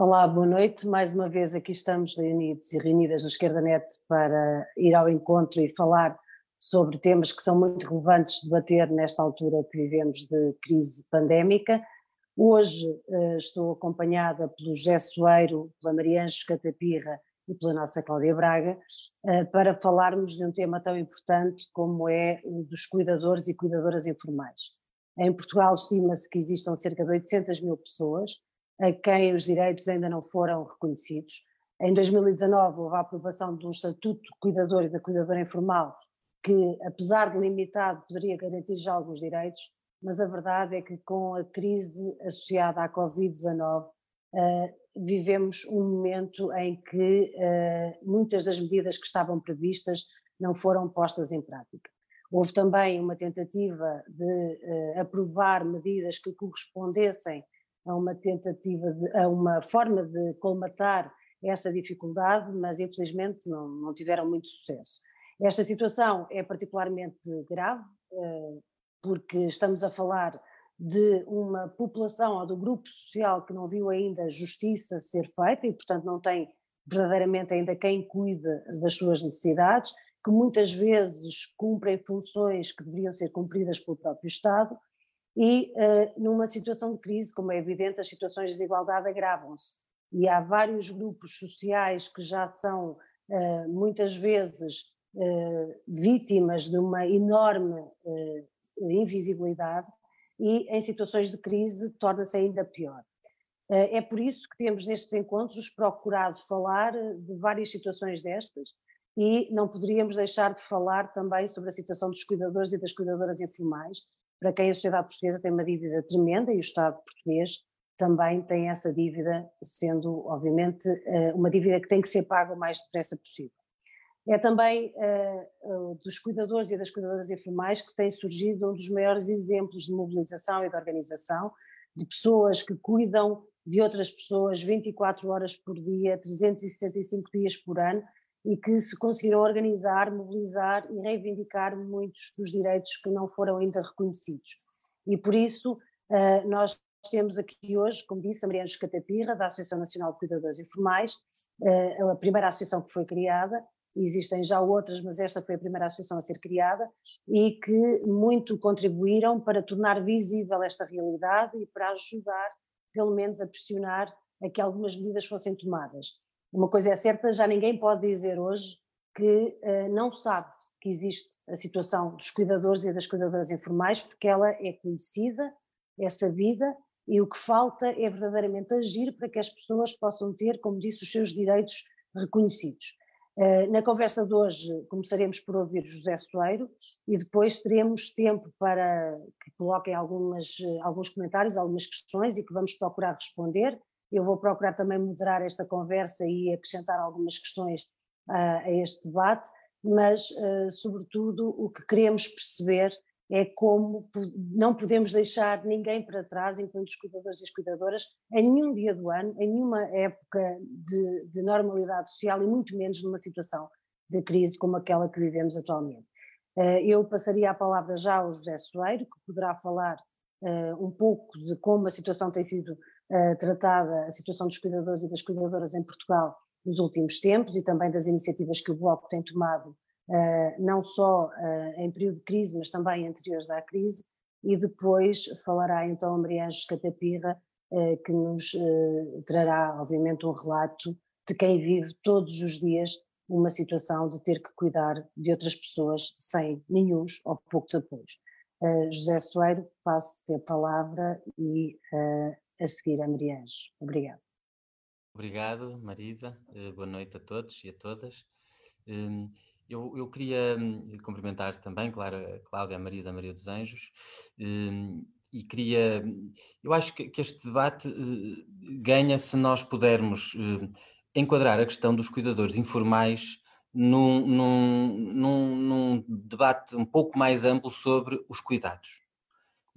Olá, boa noite. Mais uma vez aqui estamos reunidos e reunidas no Esquerda Net para ir ao encontro e falar sobre temas que são muito relevantes de debater nesta altura que vivemos de crise pandémica. Hoje uh, estou acompanhada pelo José Soeiro, pela Maria Anjos Catapirra e pela nossa Cláudia Braga, uh, para falarmos de um tema tão importante como é o dos cuidadores e cuidadoras informais. Em Portugal estima-se que existam cerca de 800 mil pessoas, a quem os direitos ainda não foram reconhecidos. Em 2019 houve a aprovação de um estatuto cuidador e da cuidadora informal que, apesar de limitado, poderia garantir já alguns direitos, mas a verdade é que com a crise associada à Covid-19 uh, vivemos um momento em que uh, muitas das medidas que estavam previstas não foram postas em prática. Houve também uma tentativa de uh, aprovar medidas que correspondessem a uma tentativa, de, a uma forma de colmatar essa dificuldade, mas infelizmente não, não tiveram muito sucesso. Esta situação é particularmente grave, eh, porque estamos a falar de uma população ou do grupo social que não viu ainda justiça ser feita e, portanto, não tem verdadeiramente ainda quem cuida das suas necessidades, que muitas vezes cumprem funções que deveriam ser cumpridas pelo próprio Estado e uh, numa situação de crise, como é evidente, as situações de desigualdade agravam-se. E há vários grupos sociais que já são uh, muitas vezes uh, vítimas de uma enorme invisibilidade e em situações de crise torna-se ainda pior. É por isso que temos nestes encontros procurado falar de várias situações destas e não poderíamos deixar de falar também sobre a situação dos cuidadores e das cuidadoras informais, para quem a sociedade portuguesa tem uma dívida tremenda e o Estado português também tem essa dívida, sendo, obviamente, eh, uma dívida que tem que ser paga o mais depressa possível. É também uh, dos cuidadores e das cuidadoras informais que tem surgido um dos maiores exemplos de mobilização e de organização, de pessoas que cuidam de outras pessoas 24 horas por dia, 365 dias por ano, e que se conseguiram organizar, mobilizar e reivindicar muitos dos direitos que não foram ainda reconhecidos. E por isso eh, nós temos aqui hoje, como disse, a Mariana Catapirra, da Associação Nacional de Cuidadores Informais, eh, a primeira associação que foi criada, existem já outras, mas esta foi a primeira associação a ser criada, e que muito contribuíram para tornar visível esta realidade e para ajudar, pelo menos, a pressionar a que algumas medidas fossem tomadas. Uma coisa é certa, já ninguém pode dizer hoje que uh, não sabe que existe a situação dos cuidadores e das cuidadoras informais, porque ela é conhecida, é sabida, e o que falta é verdadeiramente agir para que as pessoas possam ter, como disse, os seus direitos reconhecidos. Uh, na conversa de hoje começaremos por ouvir José Soeiro e depois teremos tempo para que coloquem algumas, alguns comentários, algumas questões e que vamos procurar responder eu vou procurar também moderar esta conversa e acrescentar algumas questões uh, a este debate, mas, uh, sobretudo, o que queremos perceber é como não podemos deixar ninguém para trás, enquanto os cuidadores e as cuidadoras, em nenhum dia do ano, em nenhuma época de, de normalidade social e muito menos numa situação de crise como aquela que vivemos atualmente. Uh, eu passaria a palavra já ao José Soeiro, que poderá falar um pouco de como a situação tem sido uh, tratada a situação dos cuidadores e das cuidadoras em Portugal nos últimos tempos e também das iniciativas que o Bloco tem tomado, uh, não só uh, em período de crise, mas também anteriores à crise, e depois falará então a Maria Ângeles Catapirra, que nos trará, obviamente, um relato de quem vive todos os dias uma situação de ter que cuidar de outras pessoas sem nenhum ou poucos apoios. José Soeiro, passo-te a palavra e a seguir a Maria Anjo. Obrigado. Obrigado, Marisa. Uh, boa noite a todos e a todas. Um, eu, eu, queria um, cumprimentar também, claro, a Cláudia, a Marisa, a Maria dos Anjos, um, e queria. Eu acho que, que este debate uh, ganha se nós pudermos enquadrar a questão dos cuidadores informais num, num, num, num debate um pouco mais amplo sobre os cuidados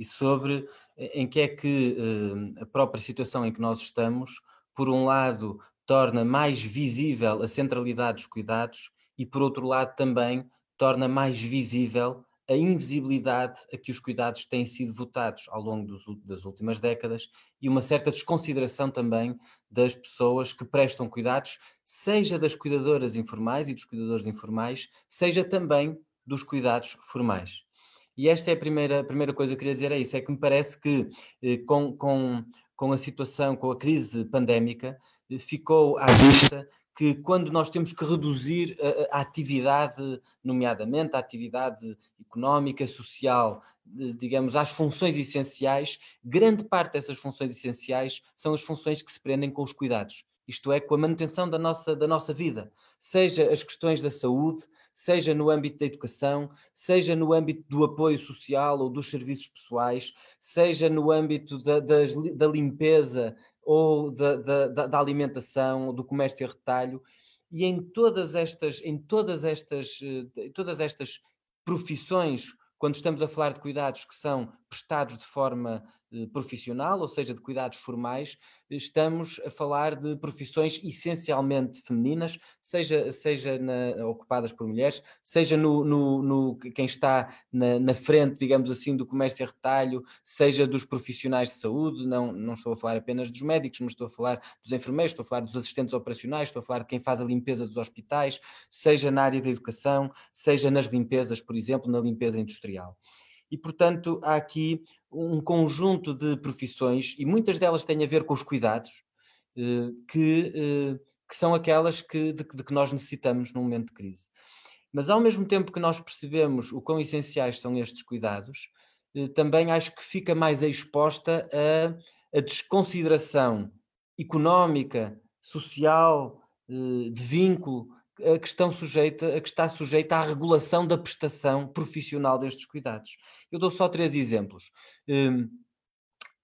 e sobre eh, em que é que uh, a própria situação em que nós estamos, por um lado, torna mais visível a centralidade dos cuidados e, por outro lado, também torna mais visível a invisibilidade a que os cuidados têm sido votados ao longo dos, das últimas décadas e uma certa desconsideração também das pessoas que prestam cuidados, seja das cuidadoras informais e dos cuidadores informais, seja também dos cuidados formais. E esta é a primeira, a primeira coisa que eu queria dizer, é isso, é que me parece que eh, com, com, com a situação, com a crise pandémica, eh, ficou à vista que quando nós temos que reduzir a, a atividade, nomeadamente a atividade económica, social, digamos, às funções essenciais, grande parte dessas funções essenciais são as funções que se prendem com os cuidados, isto é, com a manutenção da nossa, da nossa vida, seja as questões da saúde, seja no âmbito da educação, seja no âmbito do apoio social ou dos serviços pessoais, seja no âmbito da, da, da limpeza ou da, da, da alimentação, do comércio a retalho, e em todas estas, em todas estas, eh, todas estas profissões, quando estamos a falar de cuidados que são prestados de forma profissional, ou seja, de cuidados formais, estamos a falar de profissões essencialmente femininas, seja, seja na, ocupadas por mulheres, seja no, no, no quem está na, na, frente, digamos assim, do comércio a retalho, seja dos profissionais de saúde, não, não estou a falar apenas dos médicos, mas estou a falar dos enfermeiros, estou a falar dos assistentes operacionais, estou a falar de quem faz a limpeza dos hospitais, seja na área da educação, seja nas limpezas, por exemplo, na limpeza industrial e, portanto, há aqui um conjunto de profissões, e muitas delas têm a ver com os cuidados, eh, que, eh, que são aquelas que, de, de que nós necessitamos num momento de crise. Mas, ao mesmo tempo que nós percebemos o quão essenciais são estes cuidados, eh, também acho que fica mais exposta a, a desconsideração económica, social, de vínculo a que, estão sujeita, a que está sujeita à regulação da prestação profissional destes cuidados. Eu dou só três exemplos. Um,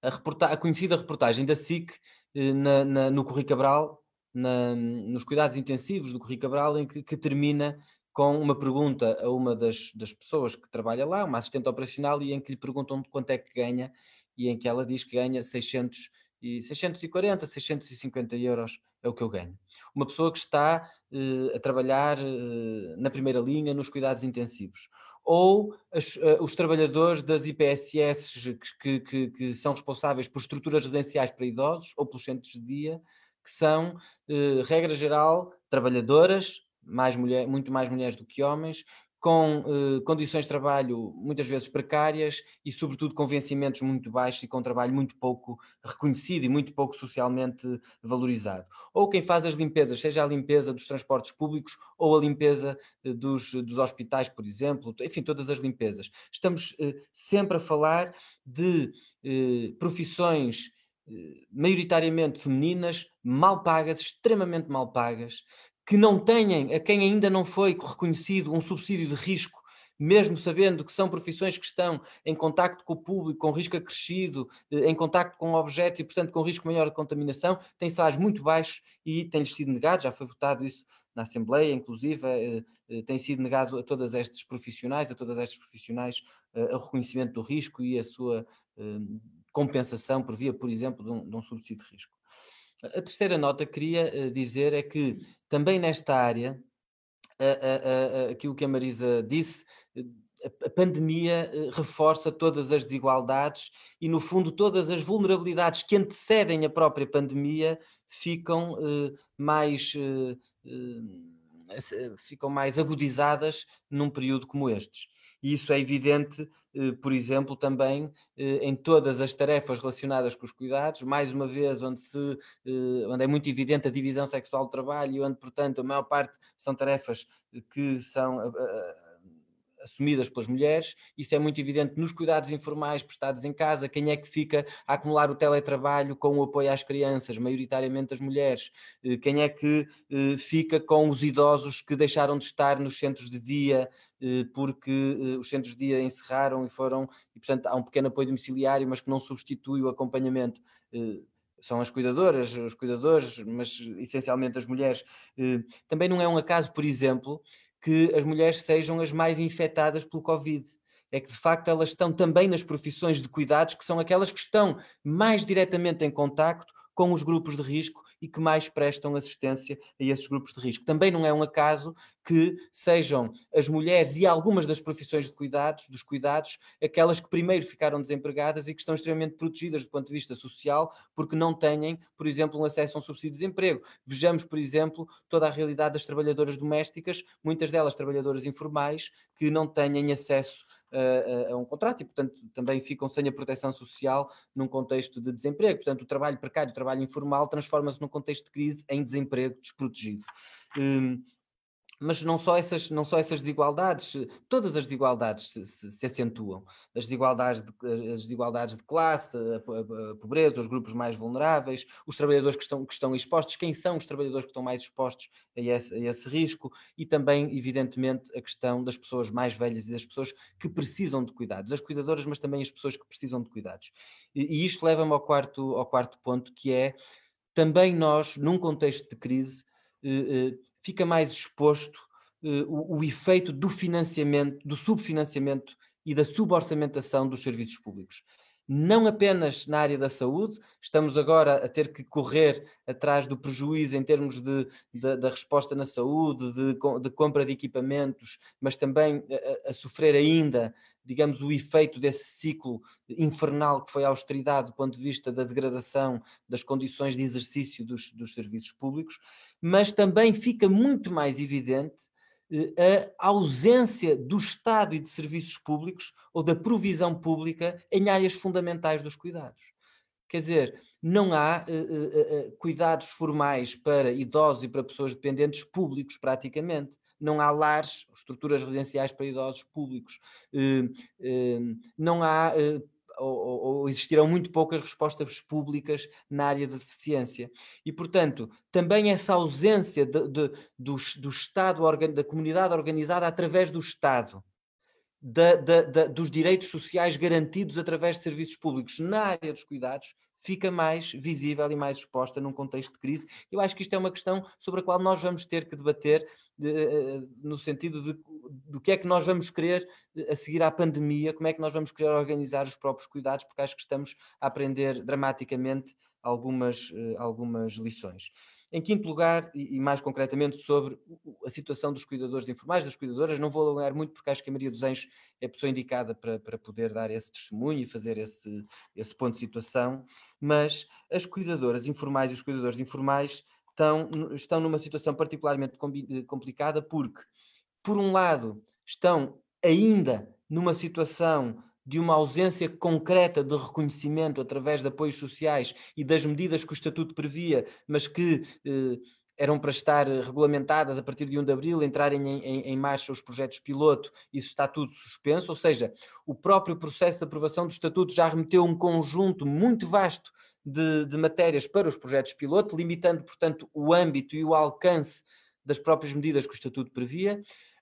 a, a, conhecida reportagem da SIC eh, na, na, no Corri Cabral, na, nos cuidados intensivos do Corri Cabral, em que, que, termina com uma pergunta a uma das, das pessoas que trabalha lá, uma assistente operacional, e em que lhe perguntam quanto é que ganha, e em que ela diz que ganha 600 e 640, 650 euros é o que eu ganho. Uma pessoa que está uh, a trabalhar uh, na primeira linha nos cuidados intensivos. Ou as, uh, os trabalhadores das IPSS que, que, que, são responsáveis por estruturas residenciais para idosos ou pelos centros de dia, que são, regra geral, trabalhadoras, mais mulher, muito mais mulheres do que homens, com eh, condições de trabalho muitas vezes precárias e, sobretudo, com vencimentos muito baixos e com trabalho muito pouco reconhecido e muito pouco socialmente valorizado. Ou quem faz as limpezas, seja a limpeza dos transportes públicos ou a limpeza eh, dos, dos hospitais, por exemplo, enfim, todas as limpezas. Estamos eh, sempre a falar de eh, profissões eh, maioritariamente femininas, mal pagas, extremamente mal pagas, que não tenham, a quem ainda não foi reconhecido um subsídio de risco, mesmo sabendo que são profissões que estão em contacto com o público, com risco acrescido, eh, em contacto com objetos e, portanto, com risco maior de contaminação, têm salários muito baixos e têm-lhes sido negado, já foi votado isso na Assembleia, inclusive, eh, eh, tem sido negado a todas estes profissionais, a todas estas profissionais, o reconhecimento do risco e a sua compensação por via, por exemplo, de um, de um subsídio de risco. A terceira nota que queria dizer é que também nesta área, a, a, a, aquilo que a Marisa disse, a pandemia reforça todas as desigualdades e, no fundo, todas as vulnerabilidades que antecedem a própria pandemia ficam mais ficam mais agudizadas num período como estes. E isso é evidente, eh, por exemplo, também eh, em todas as tarefas relacionadas com os cuidados, mais uma vez, onde, se, eh, onde é muito evidente a divisão sexual do trabalho onde, portanto, a maior parte são tarefas que são assumidas pelas mulheres, isso é muito evidente nos cuidados informais prestados em casa, quem é que fica a acumular o teletrabalho com o apoio às crianças, maioritariamente as mulheres, eh, quem é que eh, fica com os idosos que deixaram de estar nos centros de dia eh, porque os centros de dia encerraram e foram, e portanto há um pequeno apoio domiciliário, mas que não substitui o acompanhamento são as cuidadoras, os cuidadores, mas essencialmente as mulheres. Também não é um acaso, por exemplo, que as mulheres sejam as mais infectadas pelo Covid. É que de facto elas estão também nas profissões de cuidados, que são aquelas que estão mais diretamente em contacto com os grupos de risco e que mais prestam assistência a esses grupos de risco. Também não é um acaso que sejam as mulheres e algumas das profissões de cuidados, dos cuidados, aquelas que primeiro ficaram desempregadas e que estão extremamente protegidas do ponto de vista social, porque não têm, por exemplo, um acesso a um subsídio de desemprego. Vejamos, por exemplo, toda a realidade das trabalhadoras domésticas, muitas delas trabalhadoras informais, que não têm acesso a, a, um contrato e, portanto, também ficam sem a proteção social num contexto de desemprego. Portanto, o trabalho precário, o trabalho informal, transforma-se num contexto de crise em desemprego desprotegido. Um, mas não só essas, não só essas desigualdades, todas as desigualdades se, se, se acentuam. As desigualdades, de, as desigualdades de classe, a, a, pobreza, os grupos mais vulneráveis, os trabalhadores que estão, que estão expostos, quem são os trabalhadores que estão mais expostos a esse, a esse risco e também, evidentemente, a questão das pessoas mais velhas e das pessoas que precisam de cuidados, as cuidadoras, mas também as pessoas que precisam de cuidados. E, e isto leva-me ao quarto, ao quarto ponto, que é também nós, num contexto de crise, eh, eh, fica mais exposto uh, o, o efeito do financiamento, do subfinanciamento e da suborçamentação dos serviços públicos não apenas na área da saúde, estamos agora a ter que correr atrás do prejuízo em termos de, de da resposta na saúde, de, de, compra de equipamentos, mas também a, a, sofrer ainda, digamos, o efeito desse ciclo infernal que foi a austeridade do ponto de vista da degradação das condições de exercício dos, dos serviços públicos, mas também fica muito mais evidente a ausência do Estado e de serviços públicos ou da provisão pública em áreas fundamentais dos cuidados. Quer dizer, não há uh, uh, uh, cuidados formais para idosos e para pessoas dependentes públicos, praticamente. Não há lares, estruturas residenciais para idosos públicos. não há ou, ou, existirão muito poucas respostas públicas na área da deficiência. E, portanto, também essa ausência de, de, do, do Estado, da comunidade organizada através do Estado, da, da, dos direitos sociais garantidos através de serviços públicos na área dos cuidados, fica mais visível e mais exposta num contexto de crise. Eu acho que isto é uma questão sobre a qual nós vamos ter que debater de, eh, no sentido de do que é que nós vamos querer eh, a seguir à pandemia, como é que nós vamos querer organizar os próprios cuidados, porque acho que estamos a aprender dramaticamente algumas, eh, algumas lições. Em quinto lugar, e mais concretamente sobre a situação dos cuidadores informais, das cuidadoras, não vou alongar muito porque acho que a Maria dos Anjos é a pessoa indicada para, para poder dar esse testemunho e fazer esse, esse ponto de situação, mas as cuidadoras informais e os cuidadores informais estão, estão numa situação particularmente complicada porque, por um lado, estão ainda numa situação de uma ausência concreta de reconhecimento através de apoios sociais e das medidas que o Estatuto previa, mas que eh, eram para estar regulamentadas a partir de 1 de abril, entrarem em, em, em, marcha os projetos piloto, isso está tudo suspenso, ou seja, o próprio processo de aprovação do Estatuto já remeteu um conjunto muito vasto de, de matérias para os projetos piloto, limitando, portanto, o âmbito e o alcance das próprias medidas que o Estatuto previa.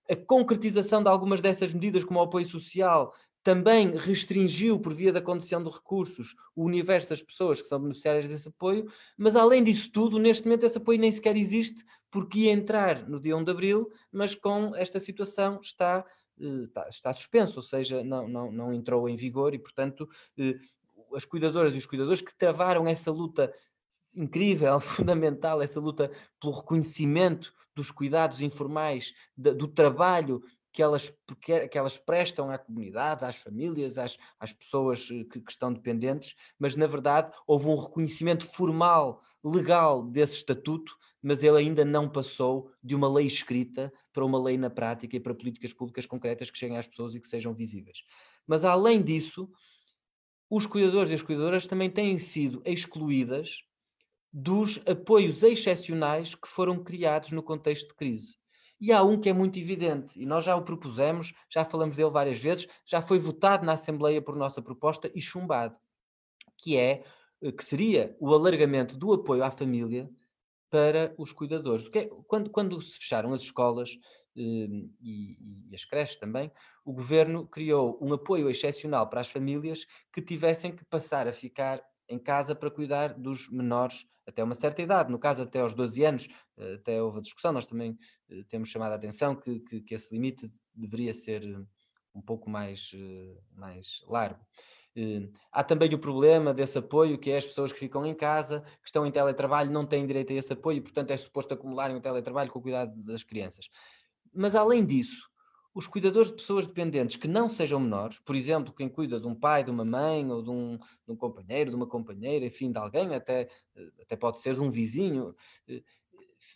A concretização de algumas dessas medidas, como o apoio social, também restringiu, por via da condição de recursos, o universo das pessoas que são beneficiárias desse apoio, mas além disso tudo, neste momento esse apoio nem sequer existe, porque ia entrar no dia 1 de abril, mas com esta situação está, eh, está, está suspenso, ou seja, não, não, não entrou em vigor e, portanto, eh, as cuidadoras e os cuidadores que travaram essa luta incrível, fundamental, essa luta pelo reconhecimento dos cuidados informais, do trabalho que elas, que elas prestam à comunidade, às famílias, às, às pessoas eh, que, que, estão dependentes, mas na verdade houve um reconhecimento formal, legal desse estatuto, mas ele ainda não passou de uma lei escrita para uma lei na prática e para políticas públicas concretas que cheguem às pessoas e que sejam visíveis. Mas além disso, os cuidadores e as cuidadoras também têm sido excluídas dos apoios excepcionais que foram criados no contexto de crise. E há um que é muito evidente, e nós já o propusemos, já falamos dele várias vezes, já foi votado na Assembleia por nossa proposta e chumbado, que é eh, que seria o alargamento do apoio à família para os cuidadores. É, quando, quando se fecharam as escolas eh, e, e, as creches também, o governo criou um apoio excepcional para as famílias que tivessem que passar a ficar em casa para cuidar dos menores até uma certa idade, no caso até aos 12 anos, eh, até houve a discussão, nós também eh, temos chamado a atenção que, que, que esse limite deveria ser eh, um pouco mais, mais largo. Há também o problema desse apoio, que é as pessoas que ficam em casa, que estão em teletrabalho, não têm direito a esse apoio, portanto é suposto acumularem o teletrabalho com o cuidado das crianças. mas além disso, os cuidadores de pessoas dependentes que não sejam menores, por exemplo, quem cuida de um pai, de uma mãe, ou de um, de um companheiro, de uma companheira, enfim, de alguém, até, até pode ser de um vizinho, eh,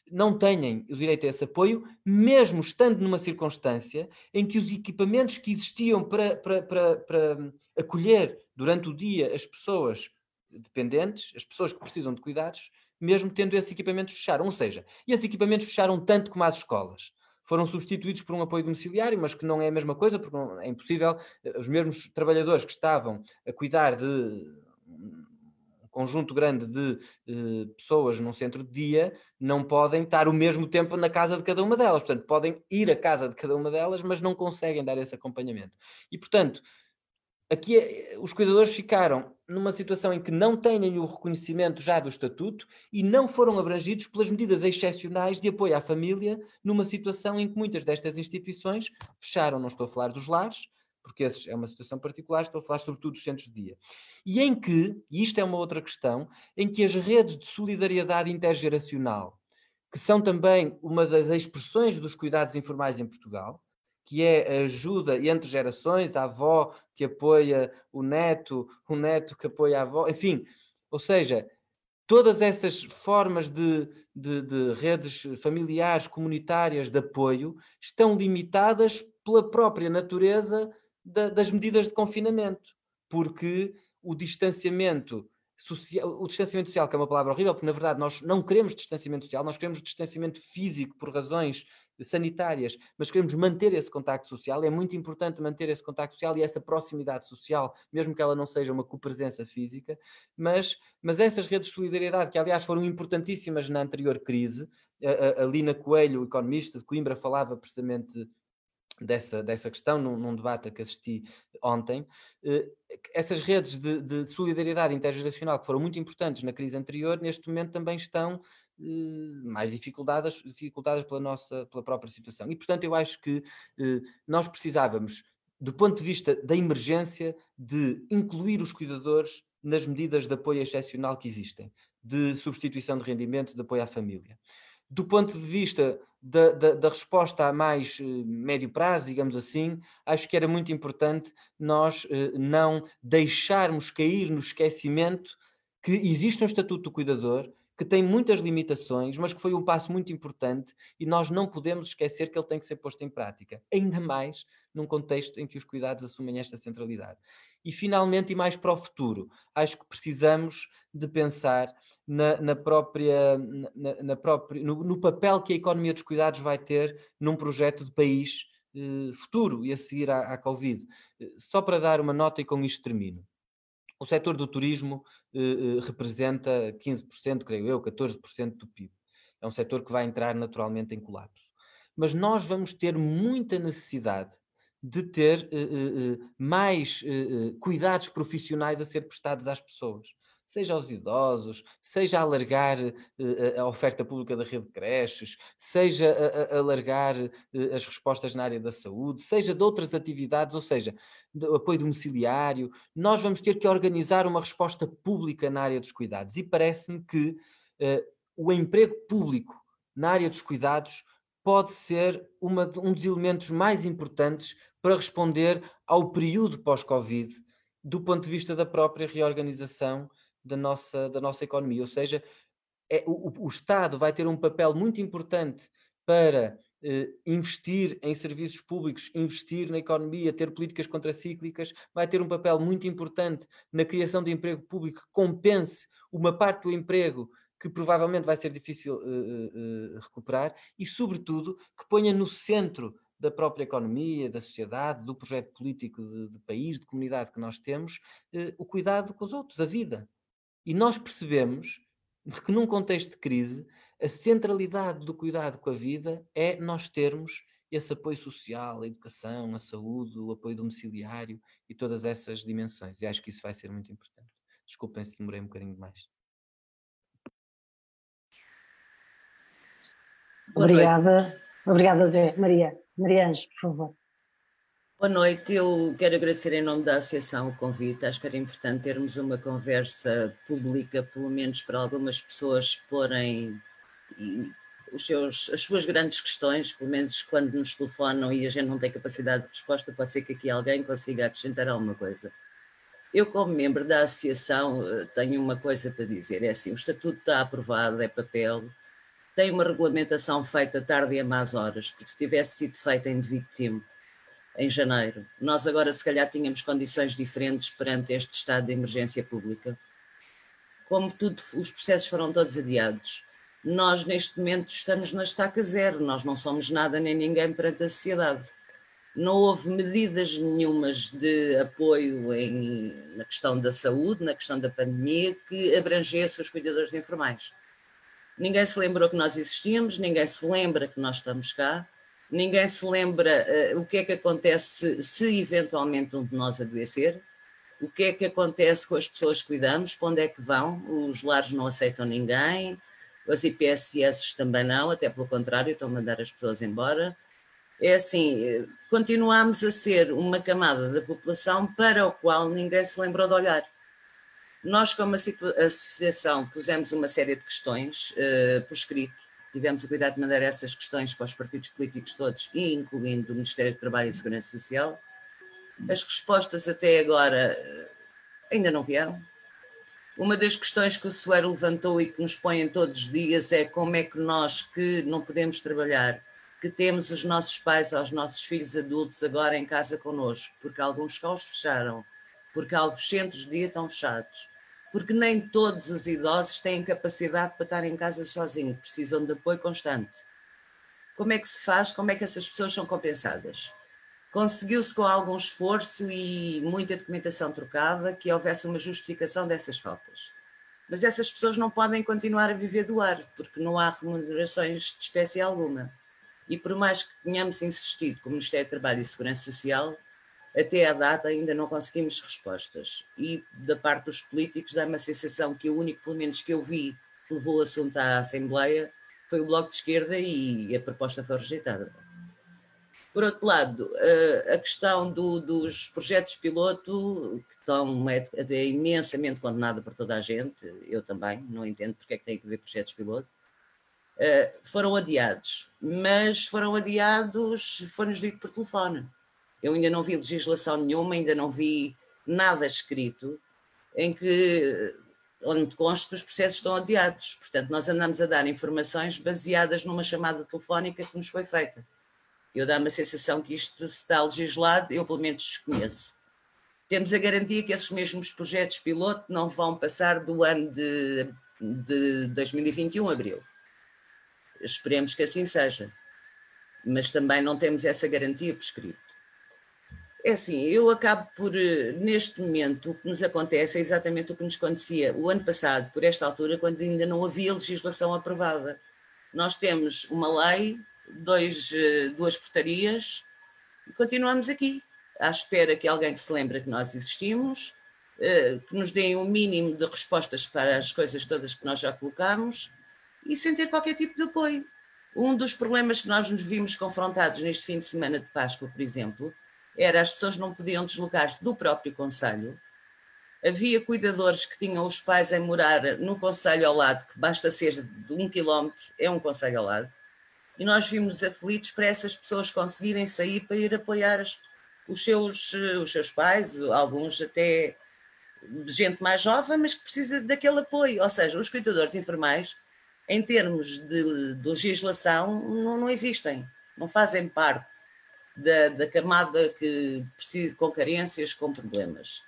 não tenham o direito a esse apoio, mesmo estando numa circunstância em que os equipamentos que existiam para, para, para, para acolher durante o dia as pessoas dependentes, as pessoas que precisam de cuidados, mesmo tendo esses equipamentos fecharam. Ou seja, esses equipamentos fecharam tanto como as escolas foram substituídos por um apoio domiciliário, mas que não é a mesma coisa, porque é impossível, eh, os mesmos trabalhadores que estavam a cuidar de um conjunto grande de uh, pessoas num centro de dia não podem estar o mesmo tempo na casa de cada uma delas. Portanto, podem ir à casa de cada uma delas, mas não conseguem dar esse acompanhamento. E, portanto, aqui eh, os cuidadores ficaram numa situação em que não têm o reconhecimento já do estatuto e não foram abrangidos pelas medidas excepcionais de apoio à família, numa situação em que muitas destas instituições fecharam. Não estou a falar dos lares, porque essa é uma situação particular, estou a falar sobretudo dos centros de dia. E em que, e isto é uma outra questão, em que as redes de solidariedade intergeracional, que são também uma das expressões dos cuidados informais em Portugal, que é ajuda entre gerações, a avó que apoia o neto, o neto que apoia a avó, enfim, ou seja, todas essas formas de, de, de redes familiares, comunitárias de apoio estão limitadas pela própria natureza da, das medidas de confinamento, porque o distanciamento social, o distanciamento social, que é uma palavra horrível, porque na verdade nós não queremos distanciamento social, nós queremos distanciamento físico por razões sanitárias, mas queremos manter esse contacto social. É muito importante manter esse contacto social e essa proximidade social, mesmo que ela não seja uma copresença física. Mas, mas essas redes de solidariedade, que aliás foram importantíssimas na anterior crise, a, a, Lina Coelho, economista de Coimbra, falava precisamente dessa, dessa questão num, num, debate a que assisti ontem. Eh, essas redes de, de, solidariedade intergeracional que foram muito importantes na crise anterior, neste momento também estão eh, mais dificultadas, dificultadas pela nossa pela própria situação. E portanto eu acho que eh, nós precisávamos, do ponto de vista da emergência, de incluir os cuidadores nas medidas de apoio excepcional que existem, de substituição de rendimento, de apoio à família do ponto de vista da, da, da, resposta a mais uh, médio prazo, digamos assim, acho que era muito importante nós uh, não deixarmos cair no esquecimento que existe um Estatuto do Cuidador, que tem muitas limitações, mas que foi um passo muito importante e nós não podemos esquecer que ele tem que ser posto em prática, ainda mais num contexto em que os cuidados assumem esta centralidade. E finalmente, e mais para o futuro, acho que precisamos de pensar na, na própria, na, na própria no, no, papel que a economia dos cuidados vai ter num projeto de país eh, futuro e a seguir à, à Covid. Eh, só para dar uma nota e com isto termino. O setor do turismo eh, eh representa 15%, creio eu, 14% do PIB. É um setor que vai entrar naturalmente em colapso. Mas nós vamos ter muita necessidade de ter uh, uh, mais uh, cuidados profissionais a ser prestados às pessoas seja aos idosos, seja alargar a oferta pública da rede de creches, seja a, alargar as respostas na área da saúde, seja de outras atividades, ou seja, do apoio domiciliário, nós vamos ter que organizar uma resposta pública na área dos cuidados. E parece-me que o emprego público na área dos cuidados pode ser uma, um dos elementos mais importantes para responder ao período pós-Covid, do ponto de vista da própria reorganização da nossa, da nossa economia. Ou seja, é, o, o Estado vai ter um papel muito importante para eh, investir em serviços públicos, investir na economia, ter políticas contracíclicas, vai ter um papel muito importante na criação de emprego público que compense uma parte do emprego que provavelmente vai ser difícil uh, uh, recuperar e, sobretudo, que ponha no centro da própria economia, da sociedade, do projeto político de, de país, de comunidade que nós temos, o cuidado com os outros, a vida. E nós percebemos que num contexto de crise, a centralidade do cuidado com a vida é nós termos esse apoio social, a educação, a saúde, o apoio domiciliário e todas essas dimensões. E acho que isso vai ser muito importante. Desculpem se demorei um bocadinho demais. Obrigada. Obrigada, Zé. Maria. Maria Anjos, por favor. Boa noite, eu quero agradecer em nome da Associação o convite. Acho que era importante termos uma conversa pública, pelo menos para algumas pessoas exporem os seus, as suas grandes questões, pelo menos quando nos telefonam e a gente não tem capacidade de resposta, pode ser que aqui alguém consiga acrescentar alguma coisa. Eu, como membro da associação, eh, tenho uma coisa para dizer: é assim, o estatuto está aprovado, é papel, tem uma regulamentação feita tarde e a más horas, porque se tivesse sido feita em devido tempo, em janeiro, nós agora se calhar tínhamos condições diferentes perante este estado de emergência pública. Como tudo, os processos foram todos adiados. Nós, neste momento, estamos na estaca zero, nós não somos nada nem ninguém perante a sociedade não houve medidas nenhumas de apoio em, na questão da saúde, na questão da pandemia, que abrangesse os cuidadores informais. Ninguém se lembrou que nós existíamos, ninguém se lembra que nós estamos cá, ninguém se lembra uh, o que é que acontece se eventualmente um de nós adoecer, o que é que acontece com as pessoas que cuidamos, para onde é que vão, os lares não aceitam ninguém, as IPSS também não, até pelo contrário, estão a mandar as pessoas embora é assim, continuamos a ser uma camada da população para o qual ninguém se lembrou de olhar. Nós, como associação, pusemos uma série de questões uh, por escrito, tivemos o cuidado de mandar essas questões para os partidos políticos todos, incluindo o Ministério do Trabalho e Segurança Social. As respostas até agora uh, ainda não vieram. Uma das questões que o Suero levantou e que nos põe em todos os dias é como é que nós, que não podemos trabalhar, que temos os nossos pais aos nossos filhos adultos agora em casa connosco, porque alguns escolas fecharam, porque alguns centros de dia estão fechados, porque nem todos os idosos têm capacidade para estar em casa sozinhos, precisam de apoio constante. Como é que se faz? Como é que essas pessoas são compensadas? Conseguiu-se com algum esforço e muita documentação trocada que houvesse uma justificação dessas faltas. Mas essas pessoas não podem continuar a viver do ar, porque não há remunerações de espécie alguma. E por mais que tenhamos insistido com o Ministério do Trabalho e Segurança Social, até à data ainda não conseguimos respostas. E da parte dos políticos dá-me a sensação que o único, pelo menos que eu vi, que levou o assunto à Assembleia foi o Bloco de Esquerda e a proposta foi rejeitada. Por outro lado, a questão do, dos projetos piloto, que estão é imensamente condenada por toda a gente, eu também, não entendo porque é que tem que haver projetos piloto, eh, foram adiados, mas foram adiados, foi-nos dito por telefone. Eu ainda não vi legislação nenhuma, ainda não vi nada escrito em que onde consta que os processos estão adiados. Portanto, nós andamos a dar informações baseadas numa chamada telefónica que nos foi feita. Eu dá-me a sensação que isto se está legislado, eu pelo menos desconheço. Temos a garantia que esses mesmos projetos piloto não vão passar do ano de, de 2021, abril. Esperemos que assim seja. Mas também não temos essa garantia por escrito. É assim, eu acabo por, eh, neste momento, o que nos acontece é exatamente o que nos acontecia o ano passado, por esta altura, quando ainda não havia legislação aprovada. Nós temos uma lei, dois, eh, duas portarias, e continuamos aqui, à espera que alguém que se lembre que nós existimos, eh, que nos deem um mínimo de respostas para as coisas todas que nós já colocamos, e sem ter qualquer tipo de apoio. Um dos problemas que nós nos vimos confrontados neste fim de semana de Páscoa, por exemplo, era as pessoas não podiam deslocar-se do próprio Conselho. Havia cuidadores que tinham os pais a morar no Conselho ao lado, que basta ser de um quilómetro, é um Conselho ao lado. E nós vimos aflitos para essas pessoas conseguirem sair para ir apoiar as, os, seus, os seus pais, alguns até gente mais jovem, mas que precisa daquele apoio. Ou seja, os cuidadores informais em termos de, de legislação, não, não, existem, não fazem parte da, da camada que precisa com carências, com problemas.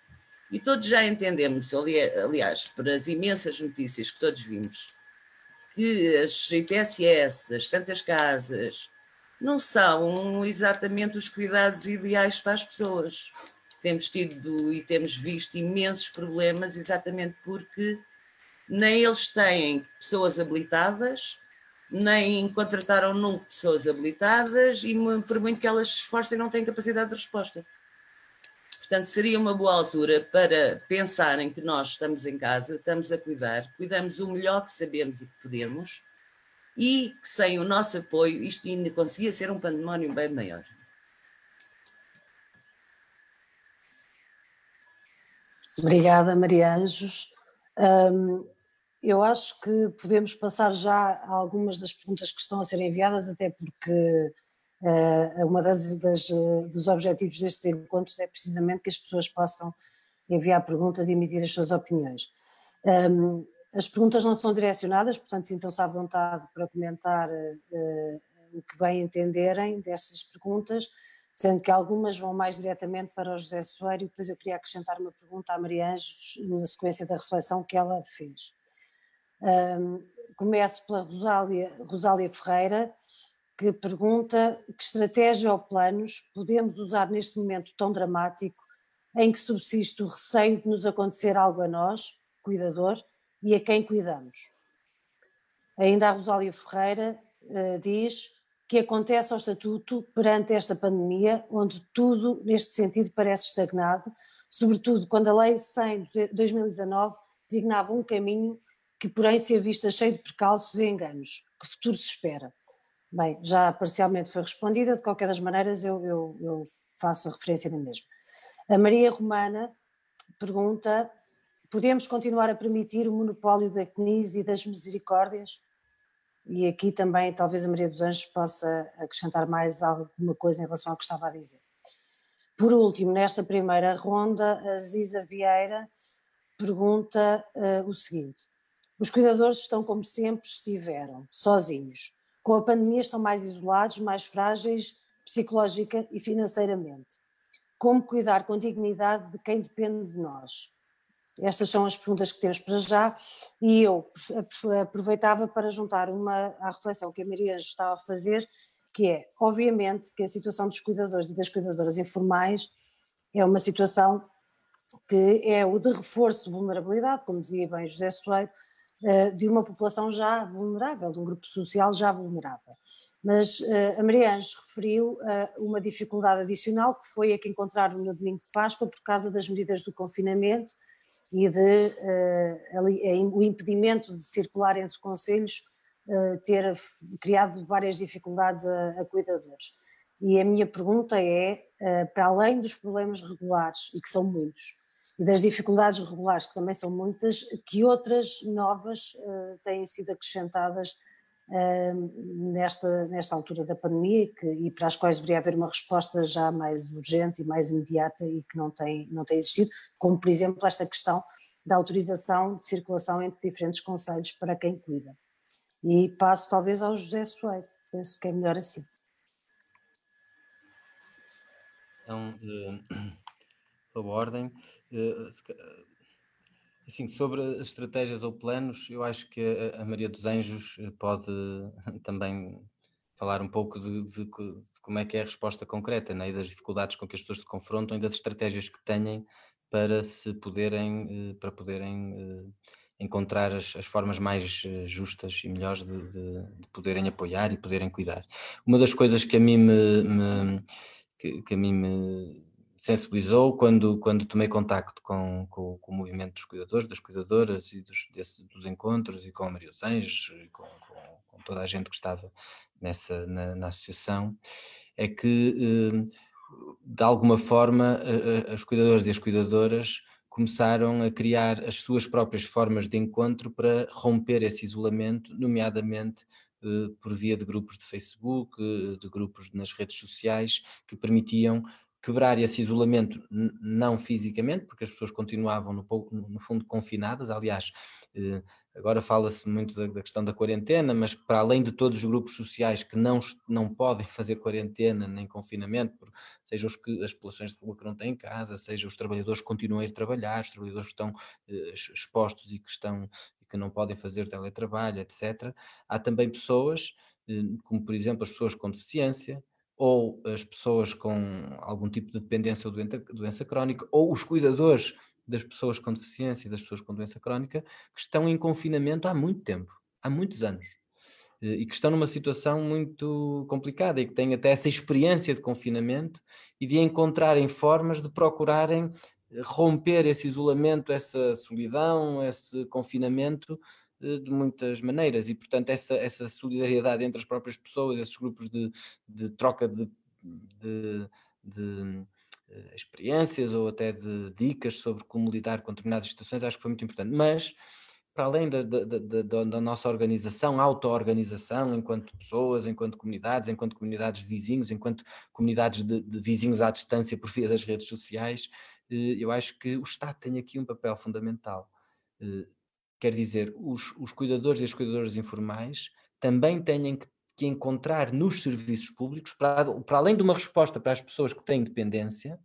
E todos já entendemos, aliás, por as imensas notícias que todos vimos, que as IPSS, as Santas Casas, não são exatamente os cuidados ideais para as pessoas. Temos tido e temos visto imensos problemas exatamente porque nem eles têm pessoas habilitadas, nem contrataram nunca pessoas habilitadas e por muito que elas se esforcem não têm capacidade de resposta. Portanto, seria uma boa altura para pensarem que nós estamos em casa, estamos a cuidar, cuidamos o melhor que sabemos e que podemos, e que sem o nosso apoio isto ainda conseguia ser um pandemónio bem maior. Obrigada, Maria Anjos. Um, eu acho que podemos passar já a algumas das perguntas que estão a ser enviadas, até porque uh, uma das, das dos objetivos destes encontros é precisamente que as pessoas possam enviar perguntas e emitir as suas opiniões. Um, as perguntas não são direcionadas, portanto sintam-se à vontade para comentar uh, o que bem entenderem destas perguntas, sendo que algumas vão mais diretamente para o José Soeiro e depois eu queria acrescentar uma pergunta à Maria Anjos na sequência da reflexão que ela fez. Um, começo pela Rosália, Rosália Ferreira, que pergunta que estratégia ou planos podemos usar neste momento tão dramático em que subsiste o receio de nos acontecer algo a nós, cuidador, e a quem cuidamos. Ainda a Rosália Ferreira uh, diz que acontece ao Estatuto perante esta pandemia, onde tudo neste sentido parece estagnado, sobretudo quando a Lei 100 de 2019 designava um caminho que, porém, se avista cheio de precalços e enganos. Que futuro se espera? Bem, já parcialmente foi respondida, de qualquer das maneiras eu, eu, eu faço a referência na mesma. A Maria Romana pergunta: podemos continuar a permitir o monopólio da CNIS e das misericórdias? E aqui também talvez a Maria dos Anjos possa acrescentar mais alguma coisa em relação ao que estava a dizer. Por último, nesta primeira ronda, a Ziza Vieira pergunta uh, o seguinte: os cuidadores estão como sempre estiveram, sozinhos. Com a pandemia estão mais isolados, mais frágeis psicológica e financeiramente como cuidar com dignidade de quem depende de nós? Estas são as perguntas que temos para já e eu aproveitava para juntar uma à reflexão que a Maria estava a fazer, que é, obviamente, que a situação dos cuidadores e das cuidadoras informais é uma situação que é o de reforço de vulnerabilidade, como dizia bem José Soeiro, de uma população já vulnerável, de um grupo social já vulnerável. Mas uh, a Maria Anjos referiu uh, uma dificuldade adicional que foi a que encontraram no domingo de Páscoa por causa das medidas do confinamento e de o impedimento de circular entre conselhos ter criado várias dificuldades a, a, cuidadores. E a minha pergunta é, para além dos problemas regulares, e que são muitos, e das dificuldades regulares, que também são muitas, que outras novas têm sido acrescentadas nesta, nesta altura da pandemia que, e, para as quais deveria haver uma resposta já mais urgente e mais imediata e que não tem, não tem existido, como por exemplo esta questão da autorização de circulação entre diferentes conselhos para quem cuida. E passo talvez ao José Soeiro, penso que é melhor assim. Então, uh, sob ordem, uh, Assim, sobre as estratégias ou planos, eu acho que a, Maria dos Anjos eh, pode também falar um pouco de, de, de como é que é a resposta concreta né? e das dificuldades com que as pessoas se confrontam e das estratégias que têm para se poderem, eh, para poderem eh, encontrar as, as formas mais justas e melhores de, de, poderem apoiar e poderem cuidar. Uma das coisas que a mim me, me que, que a mim me sensibilizou quando, quando tomei contacto com, com, com, o movimento dos cuidadores, das cuidadoras e dos, desse, dos encontros e com a Maria dos Anjos e com, com, toda a gente que estava nessa, na, na associação, é que eh, de alguma forma as cuidadoras e as cuidadoras começaram a criar as suas próprias formas de encontro para romper esse isolamento, nomeadamente eh, por via de grupos de Facebook, eh, de grupos nas redes sociais, que permitiam quebrar esse isolamento, não fisicamente, porque as pessoas continuavam no, no fundo confinadas, aliás, eh, agora fala-se muito da, da, questão da quarentena, mas para além de todos os grupos sociais que não, não podem fazer quarentena nem confinamento, seja os que, as populações de rua que não têm casa, seja os trabalhadores que continuam a ir trabalhar, os trabalhadores que estão eh, expostos e que estão que não podem fazer teletrabalho, etc. Há também pessoas, eh, como por exemplo as pessoas com deficiência, ou as pessoas com algum tipo de dependência ou doença, doença crónica, ou os cuidadores das pessoas com deficiência e das pessoas com doença crónica, que estão em confinamento há muito tempo, há muitos anos, e que estão numa situação muito complicada e que têm até essa experiência de confinamento e de encontrarem formas de procurarem romper esse isolamento, essa solidão, esse confinamento de muitas maneiras e, portanto, essa, essa solidariedade entre as próprias pessoas, esses grupos de, de troca de, de, de uh, experiências ou até de dicas sobre como lidar com determinadas situações, acho que foi muito importante. Mas para além da, da, da, da nossa organização, auto-organização, enquanto pessoas, enquanto comunidades, enquanto comunidades de vizinhos, enquanto comunidades de, de vizinhos à distância por via das redes sociais, eh, eu acho que o Estado tem aqui um papel fundamental. Eh, quer dizer, os, os cuidadores e as cuidadoras informais também têm que, que encontrar nos serviços públicos, para, para além de uma resposta para as pessoas que têm dependência,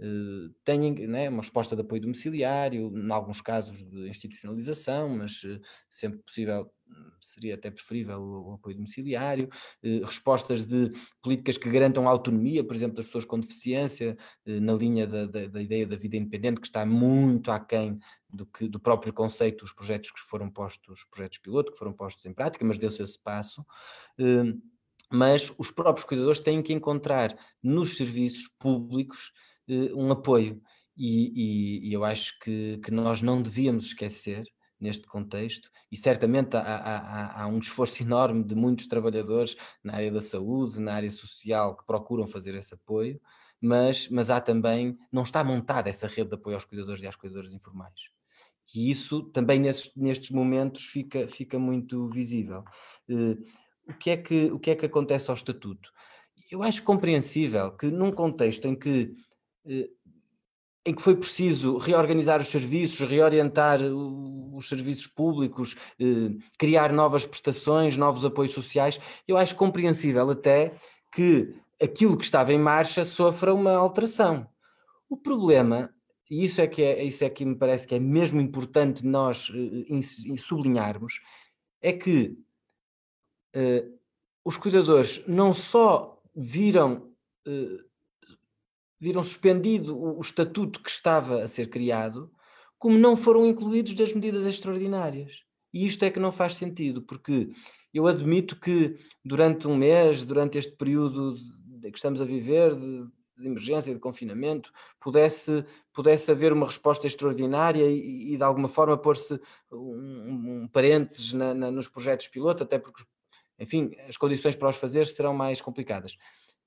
Uh, têm né, uma resposta de apoio domiciliário, em alguns casos de institucionalização, mas uh, sempre possível seria até preferível o, apoio domiciliário, uh, respostas de políticas que garantam autonomia, por exemplo, das pessoas com deficiência, na linha da, da, da, ideia da vida independente, que está muito aquém do, que, do próprio conceito dos projetos que foram postos, projetos piloto, que foram postos em prática, mas deu-se esse passo mas os próprios cuidadores têm que encontrar nos serviços públicos uh, um apoio. E, e, e, eu acho que, que nós não devíamos esquecer neste contexto, e certamente há, há, há, um esforço enorme de muitos trabalhadores na área da saúde, na área social, que procuram fazer esse apoio, mas, mas há também, não está montada essa rede de apoio aos cuidadores e às cuidadoras informais. E isso também nestes, nestes momentos fica, fica muito visível. Uh, o, que é que, o que é que acontece ao Estatuto? Eu acho compreensível que num contexto em que eh, em que foi preciso reorganizar os serviços, reorientar os serviços públicos, eh, criar novas prestações, novos apoios sociais, eu acho compreensível até que aquilo que estava em marcha sofra uma alteração. O problema, e isso é que, é, isso é que me parece que é mesmo importante nós eh, sublinharmos, é que os cuidadores não só viram viram suspendido o, o estatuto que estava a ser criado, como não foram incluídos das medidas extraordinárias. E isto é que não faz sentido, porque eu admito que durante um mês, durante este período que estamos a viver, de, de emergência, de confinamento, pudesse, pudesse haver uma resposta extraordinária e, e de alguma forma pôr-se um, um parênteses na, na, nos projetos piloto, até porque, enfim, as condições para os fazer serão mais complicadas.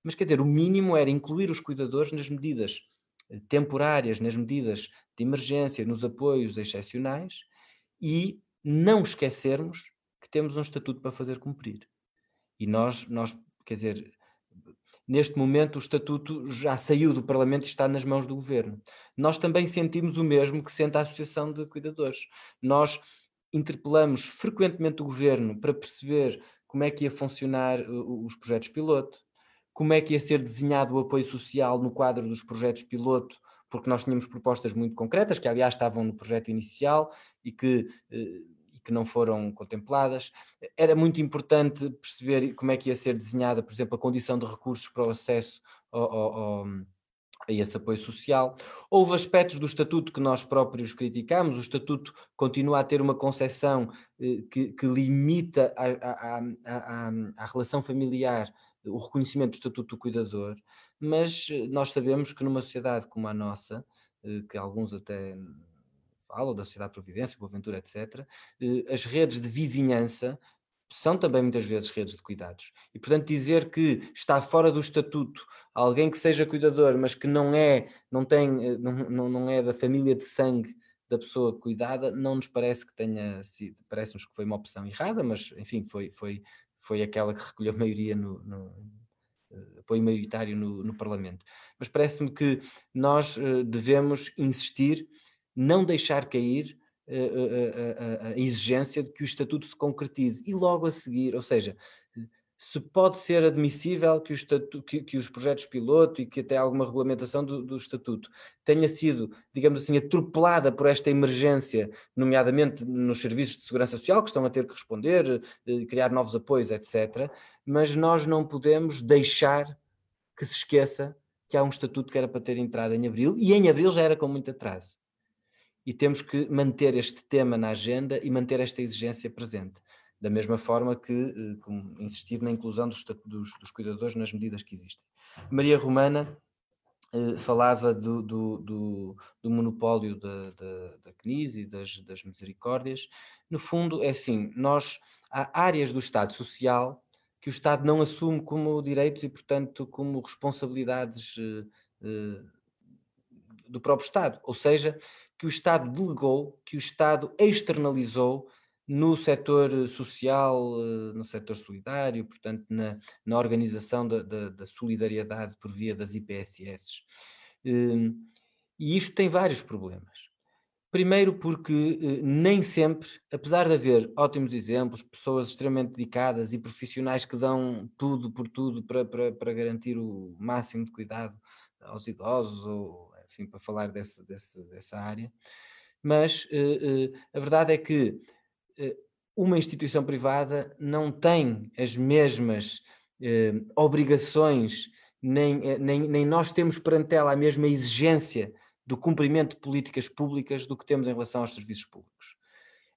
Mas quer dizer, o mínimo era incluir os cuidadores nas medidas eh, temporárias, nas medidas de emergência, nos apoios excepcionais e não esquecermos que temos um estatuto para fazer cumprir. E nós, nós quer dizer, neste momento o estatuto já saiu do Parlamento e está nas mãos do Governo. Nós também sentimos o mesmo que sente a Associação de Cuidadores. Nós interpelamos frequentemente o Governo para perceber como é que ia funcionar os projetos piloto, como é que ia ser desenhado o apoio social no quadro dos projetos piloto, porque nós tínhamos propostas muito concretas, que aliás estavam no projeto inicial e que, eh, e que não foram contempladas. Era muito importante perceber como é que ia ser desenhada, por exemplo, a condição de recursos para o acesso ao, ao, ao a esse apoio social. Houve aspectos do Estatuto que nós próprios criticamos, o Estatuto continua a ter uma concepção eh, que, que, limita a, a, a, a, relação familiar o reconhecimento do estatuto do cuidador, mas eh, nós sabemos que numa sociedade como a nossa, eh, que alguns até falam da sociedade de providência, Boaventura, etc., eh, as redes de vizinhança são também muitas vezes redes de cuidados. E, portanto, dizer que está fora do estatuto alguém que seja cuidador, mas que não é, não tem, não, não é da família de sangue da pessoa cuidada, não nos parece que tenha sido, parece-nos que foi uma opção errada, mas enfim, foi, foi, foi aquela que recolheu maioria no, no uh, apoio maioritário no, no Parlamento. Mas parece-me que nós uh, devemos insistir, não deixar cair uh, a exigência de que o Estatuto se concretize e logo a seguir, ou seja, se pode ser admissível que, que, que, os projetos piloto e que até alguma regulamentação do, do, estatuto tenha sido, digamos assim, atropelada por esta emergência, nomeadamente nos serviços de segurança social, que estão a ter que responder, eh, criar novos apoios, etc. Mas nós não podemos deixar que se esqueça que há um estatuto que era para ter entrado em abril, e em abril já era com muito atraso. E temos que manter este tema na agenda e manter esta exigência presente da mesma forma que eh, insistir na inclusão dos, dos, dos, cuidadores nas medidas que existem. Maria Romana eh, falava do, do, do, do monopólio da, da, da CNIS e das, das misericórdias. No fundo, é assim, nós há áreas do Estado Social que o Estado não assume como direitos e, portanto, como responsabilidades eh, do próprio Estado. Ou seja, que o Estado delegou, que o Estado externalizou no setor social, eh, no setor solidário, portanto, na, na organização da, da, da, solidariedade por via das IPSS. Hum, e isto tem vários problemas. Primeiro, porque eh, nem sempre, apesar de haver ótimos exemplos, pessoas extremamente dedicadas e profissionais que dão tudo por tudo para, para, para garantir o máximo de cuidado aos idosos, ou enfim, para falar desse, desse, dessa área, mas a verdade é que uma instituição privada não tem as mesmas obrigações, nem, nem, nem nós temos perante ela a mesma exigência do cumprimento de políticas públicas do que temos em relação aos serviços públicos.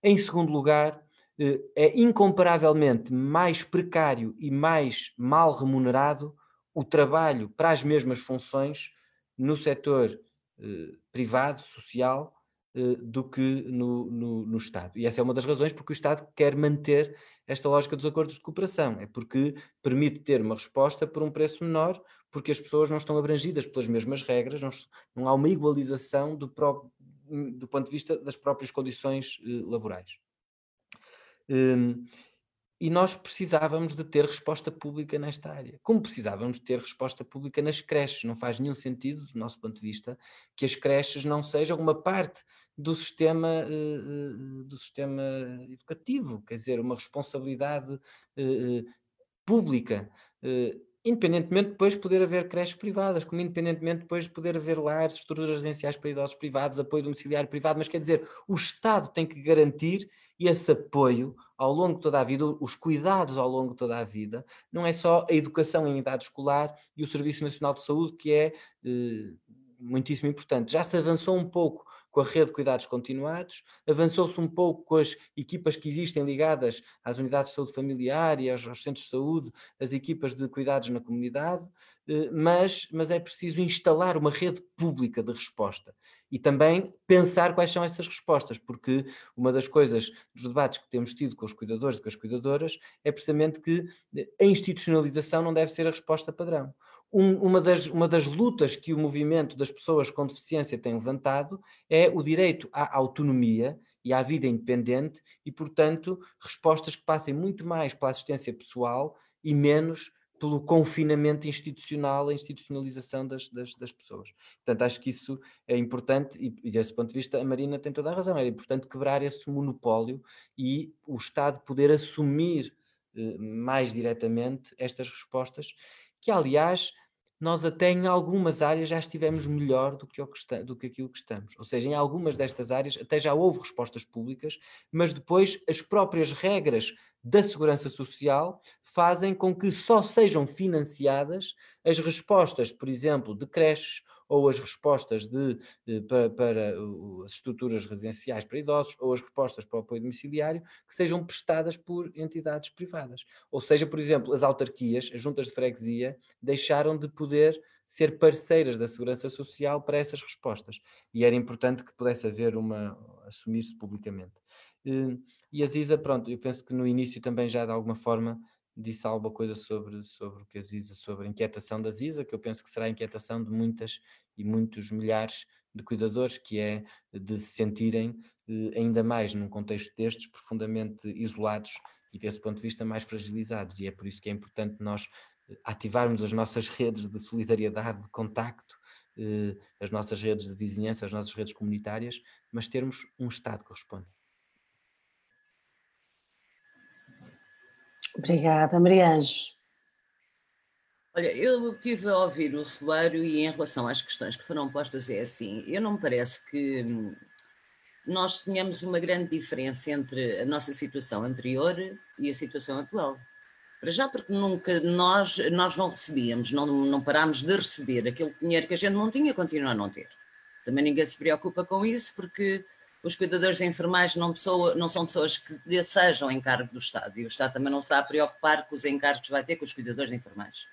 Em segundo lugar, eh, é incomparavelmente mais precário e mais mal remunerado o trabalho para as mesmas funções no setor eh, privado, social, eh, do que no, no, no, Estado. E essa é uma das razões porque o Estado quer manter esta lógica dos acordos de cooperação, é porque permite ter uma resposta por um preço menor, porque as pessoas não estão abrangidas pelas mesmas regras, não, não há uma igualização do, pró, do, ponto de vista das próprias condições eh, laborais. Um, e nós precisávamos de ter resposta pública nesta área. Como precisávamos de ter resposta pública nas creches. Não faz nenhum sentido, do nosso ponto de vista, que as creches não sejam uma parte do sistema, eh, eh, do sistema educativo, quer dizer, uma responsabilidade eh, pública independentemente depois de poder haver creches privadas, como independentemente depois de poder haver lares, estruturas residenciais para idosos privados, apoio domiciliário privado, mas quer dizer, o Estado tem que garantir esse apoio ao longo de toda a vida, os cuidados ao longo de toda a vida, não é só a educação em idade escolar e o Serviço Nacional de Saúde, que é eh, muitíssimo importante. Já se avançou um pouco com a rede de cuidados continuados, avançou-se um pouco com as equipas que existem ligadas às unidades de saúde familiar e aos, aos centros de saúde, as equipas de cuidados na comunidade, mas, mas é preciso instalar uma rede pública de resposta e também pensar quais são essas respostas, porque uma das coisas dos debates que temos tido com os cuidadores e com as cuidadoras é precisamente que a institucionalização não deve ser a resposta padrão. Um, uma, das, uma das lutas que o movimento das pessoas com deficiência tem levantado é o direito à autonomia e à vida independente e, portanto, respostas que passem muito mais pela assistência pessoal e menos pelo confinamento institucional, a institucionalização das, das, das, pessoas. Portanto, acho que isso é importante e, e, desse ponto de vista, a Marina tem toda a razão. É importante quebrar esse monopólio e o Estado poder assumir eh, mais diretamente estas respostas, que, aliás, nós até em algumas áreas já estivemos melhor do que, que, do que aquilo que estamos. Ou seja, em algumas destas áreas até já houve respostas públicas, mas depois as próprias regras da segurança social fazem com que só sejam financiadas as respostas, por exemplo, de creches ou as respostas de, eh, para, para, as estruturas residenciais para idosos, ou as respostas para o apoio domiciliário, que sejam prestadas por entidades privadas. Ou seja, por exemplo, as autarquias, as juntas de freguesia, deixaram de poder ser parceiras da segurança social para essas respostas. E era importante que pudesse haver uma, assumir-se publicamente. Eh, e a Ziza, pronto, eu penso que no início também já de alguma forma disse alguma coisa sobre, sobre o que a Ziza, sobre a inquietação da Ziza, que eu penso que será a inquietação de muitas e muitos milhares de cuidadores, que é de se sentirem eh, ainda mais num contexto destes profundamente isolados e desse ponto de vista mais fragilizados. E é por isso que é importante nós eh, ativarmos as nossas redes de solidariedade, de contacto, eh, as nossas redes de vizinhança, as nossas redes comunitárias, mas termos um Estado que responda. Obrigada, Maria Anjo. Olha, eu estive a ouvir o Solário e em relação às questões que foram postas é assim, eu não me parece que hum, nós tenhamos uma grande diferença entre a nossa situação anterior e a situação atual. Para já porque nunca nós, nós não recebíamos, não, não parámos de receber aquele dinheiro que a gente não tinha, continua a não ter. Também ninguém se preocupa com isso porque os cuidadores enfermais não, pessoa, não são pessoas que desejam encargo do Estado e o Estado também não está a preocupar com os encargos que vai ter com os cuidadores enfermais.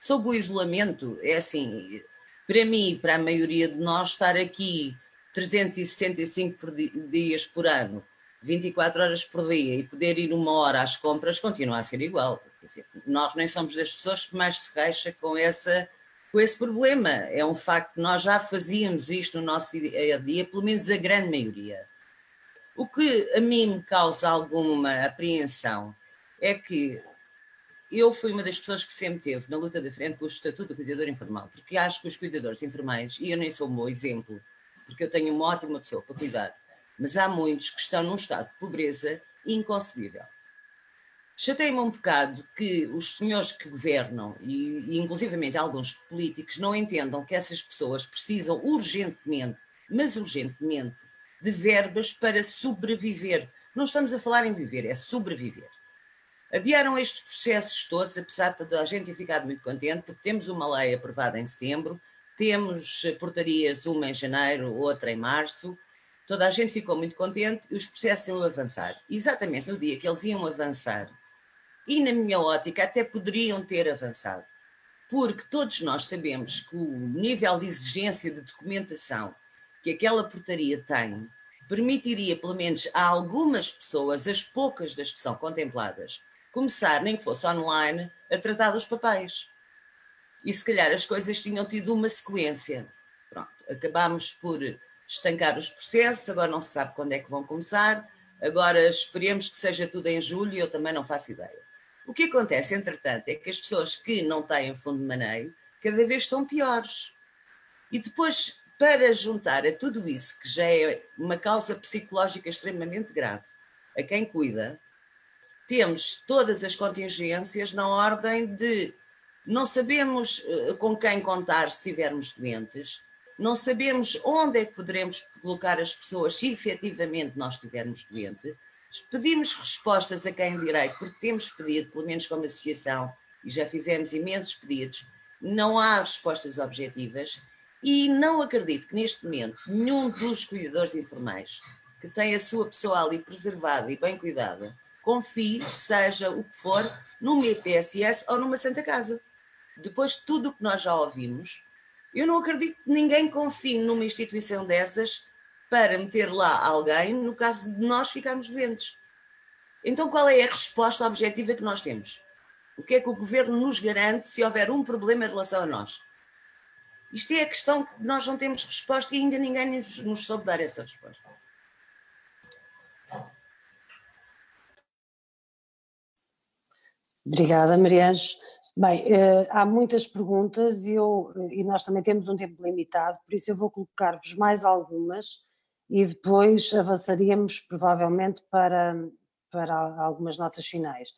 Sobre o isolamento, é assim, para mim para a maioria de nós, estar aqui 365 por dias por ano, 24 horas por dia e poder ir uma hora às compras continua a ser igual. Dizer, nós nem somos das pessoas que mais se queixa com essa com esse problema. É um facto, nós já fazíamos isto no nosso dia a dia, pelo menos a grande maioria. O que a mim me causa alguma apreensão é que eu fui uma das pessoas que sempre teve na luta da frente pelo Estatuto do Cuidador Informal, porque acho que os cuidadores informais, e eu nem sou um bom exemplo, porque eu tenho uma ótima pessoa para cuidar, mas há muitos que estão num estado de pobreza inconcebível. Chatei-me um bocado que os senhores que governam, e, e inclusivamente alguns políticos, não entendam que essas pessoas precisam urgentemente, mas urgentemente, de verbas para sobreviver. Não estamos a falar em viver, é sobreviver. Adiaram estes processos todos, apesar de toda a gente ter ficado muito contente, porque temos uma lei aprovada em setembro, temos portarias, uma em janeiro, outra em março, toda a gente ficou muito contente e os processos iam avançar. Exatamente no dia que eles iam avançar, e na minha ótica até poderiam ter avançado, porque todos nós sabemos que o nível de exigência de documentação que aquela portaria tem permitiria, pelo menos a algumas pessoas, as poucas das que são contempladas, começar, nem que fosse online, a tratar dos papéis. E se calhar as coisas tinham tido uma sequência. Pronto, acabámos por estancar os processos, agora não se sabe quando é que vão começar, agora esperemos que seja tudo em julho eu também não faço ideia. O que acontece, entretanto, é que as pessoas que não têm fundo de maneio cada vez estão piores. E depois, para juntar a tudo isso, que já é uma causa psicológica extremamente grave, a quem cuida, temos todas as contingências na ordem de não sabemos eh, com quem contar se estivermos doentes, não sabemos onde é que poderemos colocar as pessoas se efetivamente nós estivermos doentes, Pedimos respostas a quem direito, porque temos pedido, pelo menos como associação, e já fizemos imensos pedidos, não há respostas objetivas e não acredito que neste momento nenhum dos cuidadores informais que tem a sua pessoa ali preservada e bem cuidada confie, seja o que for, numa IPSS ou numa Santa Casa. Depois de tudo o que nós já ouvimos, eu não acredito que ninguém confie numa instituição dessas para meter lá alguém no caso de nós ficarmos doentes. Então, qual é a resposta objetiva que nós temos? O que é que o governo nos garante se houver um problema em relação a nós? Isto é a questão que nós não temos resposta e ainda ninguém nos, nos soube dar essa resposta. Obrigada, Mariange. Bem, eh, há muitas perguntas e, eu, e nós também temos um tempo limitado, por isso eu vou colocar-vos mais algumas e depois avançaríamos provavelmente para, para algumas notas finais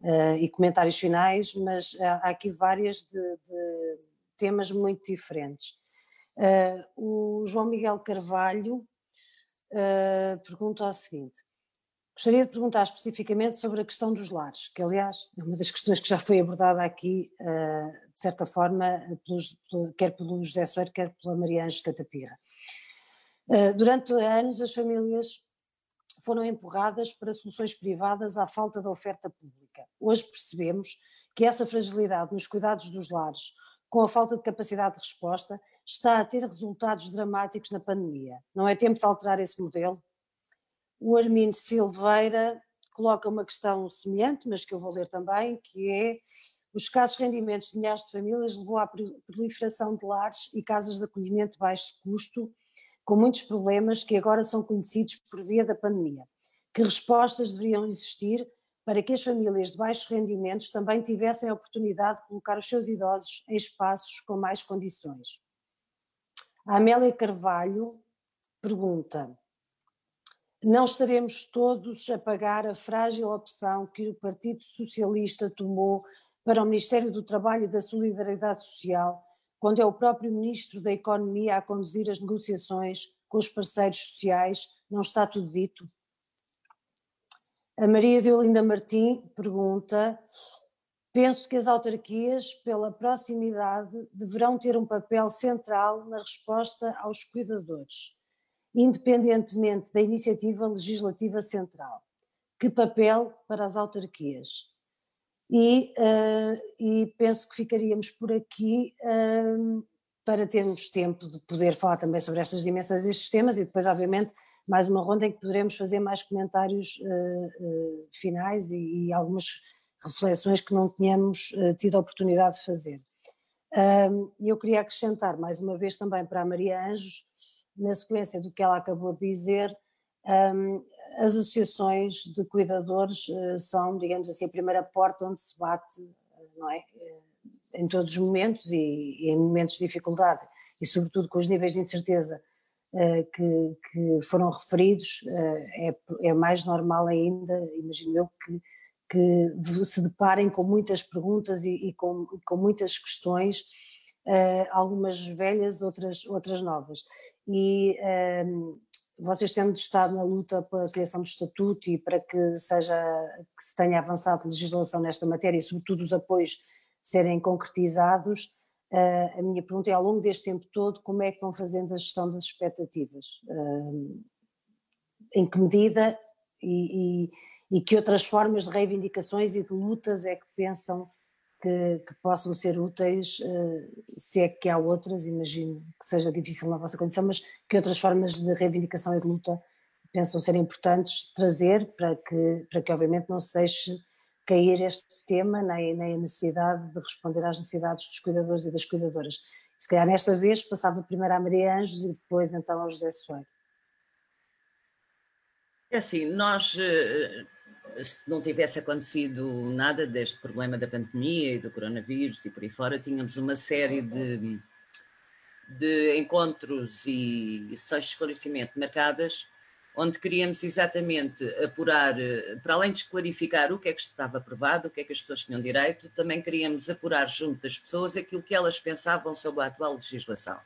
uh, e comentários finais, mas há aqui várias de, de temas muito diferentes. Uh, o João Miguel Carvalho uh, pergunta o seguinte: gostaria de perguntar especificamente sobre a questão dos lares, que aliás é uma das questões que já foi abordada aqui, de certa forma, quer pelo José Soeiro, quer pela Maria Ângeles Catapirra. Eh, durante anos, as famílias foram empurradas para soluções privadas à falta da oferta pública. Hoje percebemos que essa fragilidade nos cuidados dos lares, com a falta de capacidade de resposta, está a ter resultados dramáticos na pandemia. Não é tempo de alterar esse modelo? O Armindo Silveira coloca uma questão semelhante, mas que eu vou ler também, que é os escassos rendimentos de milhares de famílias levou à proliferação de lares e casas de acolhimento de baixo custo com muitos problemas que agora são conhecidos por via da pandemia. Que respostas deveriam existir para que as famílias de baixos rendimentos também tivessem a oportunidade de colocar os seus idosos em espaços com mais condições? A Amélia Carvalho pergunta: Não estaremos todos a pagar a frágil opção que o Partido Socialista tomou para o Ministério do Trabalho e da Solidariedade Social quando é o próprio Ministro da Economia a conduzir as negociações com os parceiros sociais, não está tudo dito? A Maria de Olinda Martim pergunta: penso que as autarquias, pela proximidade, deverão ter um papel central na resposta aos cuidadores, independentemente da iniciativa legislativa central. Que papel para as autarquias? E, uh, e penso que ficaríamos por aqui uh, para termos tempo de poder falar também sobre estas dimensões destes temas e depois, obviamente, mais uma ronda em que poderemos fazer mais comentários uh, finais e, e, algumas reflexões que não tínhamos tido a oportunidade de fazer. E eu queria acrescentar mais uma vez também para a Maria Anjos, na sequência do que ela acabou de dizer, as associações de cuidadores eh, são, digamos assim, a primeira porta onde se bate, não é? Eh, em todos os momentos e, e em momentos de dificuldade e sobretudo com os níveis de incerteza que, que, foram referidos, é, é, mais normal ainda, imagino eu, que, que se deparem com muitas perguntas e, e com, com, muitas questões, algumas velhas, outras, outras novas. E vocês tendo estado na luta pela criação do estatuto e para que seja que se tenha avançado legislação nesta matéria e sobretudo os apoios serem concretizados, uh, a minha pergunta é ao longo deste tempo todo como é que vão fazendo a gestão das expectativas? Uh, em que medida e, e, e, que outras formas de reivindicações e de lutas é que pensam que, que possam ser úteis, uh, se é que há outras, imagino que seja difícil na vossa condição, mas que outras formas de reivindicação e de luta pensam ser importantes trazer para que, para que obviamente não se deixe cair este tema, nem, nem a necessidade de responder às necessidades dos cuidadores e das cuidadoras. Se calhar nesta vez passava primeiro à Maria Anjos e depois então ao José Soeiro. É assim, nós eh, se não tivesse acontecido nada deste problema da pandemia e do coronavírus e por aí fora, tínhamos uma série de, de encontros e sessões de esclarecimento marcadas, onde queríamos exatamente apurar, para além de esclarificar o que é que estava aprovado, o que é que as pessoas tinham direito, também queríamos apurar junto das pessoas aquilo que elas pensavam sobre a atual legislação.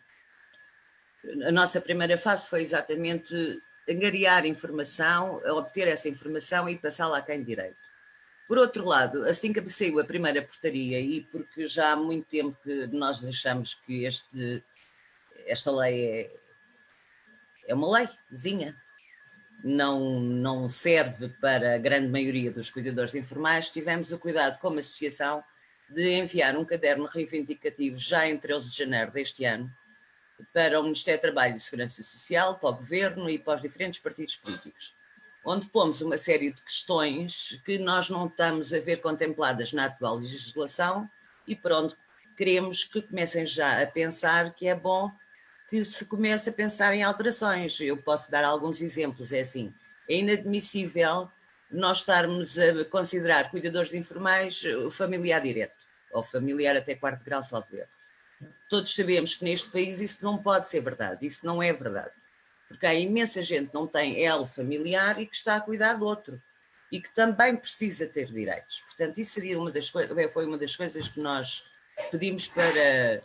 A nossa primeira fase foi exatamente angariar informação, obter essa informação e passá-la a quem direito. Por outro lado, assim que saiu a primeira portaria, e porque já há muito tempo que nós achamos que este, esta lei é, é uma leizinha, não, não serve para a grande maioria dos cuidadores informais, tivemos o cuidado, como associação, de enviar um caderno reivindicativo já em 13 de janeiro deste ano, para o Ministério do Trabalho e Segurança Social, para o Governo e para os diferentes partidos políticos, onde pomos uma série de questões que nós não estamos a ver contempladas na atual legislação e por onde queremos que comecem já a pensar que é bom que se comece a pensar em alterações. Eu posso dar alguns exemplos, é assim, é inadmissível nós estarmos a considerar cuidadores informais o familiar direto, ou familiar até quarto grau, salvo erro Todos sabemos que neste país isso não pode ser verdade, isso não é verdade. Porque há imensa gente que não tem elo familiar e que está a cuidar do outro e que também precisa ter direitos. Portanto, isso seria uma das foi uma das coisas que nós pedimos para,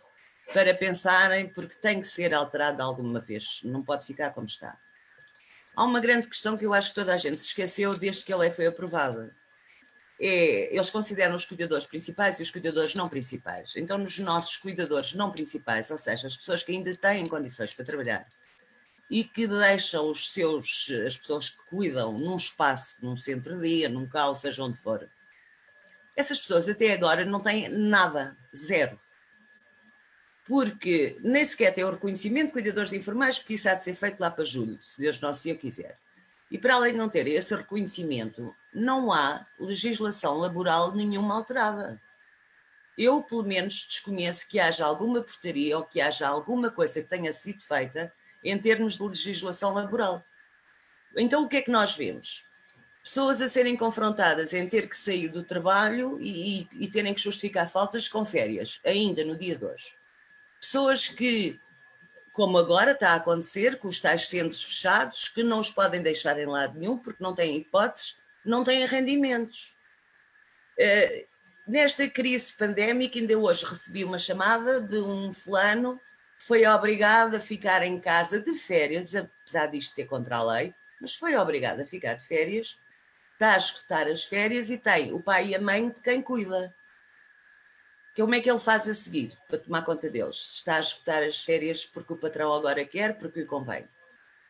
para pensarem, porque tem que ser alterado alguma vez, não pode ficar como está. Há uma grande questão que eu acho que toda a gente se esqueceu desde que a lei foi aprovada é, eles consideram os cuidadores principais e os cuidadores não principais. Então, nos nossos cuidadores não principais, ou seja, as pessoas que ainda têm condições para trabalhar e que deixam os seus, as pessoas que cuidam num espaço, num centro-dia, num carro, seja onde for, essas pessoas até agora não têm nada, zero. Porque nem sequer têm o reconhecimento de cuidadores informais, porque isso há de ser feito lá para julho, se Deus Nosso Senhor quiser. E para além de não ter esse reconhecimento, não há legislação laboral nenhuma alterada. Eu, pelo menos, desconheço que haja alguma portaria ou que haja alguma coisa que tenha sido feita em termos de legislação laboral. Então, o que é que nós vemos? Pessoas a serem confrontadas em ter que sair do trabalho e, e, e terem que justificar faltas com férias, ainda no dia de hoje. Pessoas que como agora está a acontecer com os tais centros fechados, que não os podem deixar em lado nenhum, porque não têm hipóteses, não têm rendimentos. Uh, nesta crise pandémica, ainda hoje recebi uma chamada de um fulano que foi obrigado a ficar em casa de férias, apesar disto ser contra a lei, mas foi obrigado a ficar de férias, está a escutar as férias e tem o pai e a mãe de quem cuida como é que ele faz a seguir para tomar conta deles? Se está a escutar as férias porque o patrão agora quer, porque lhe convém.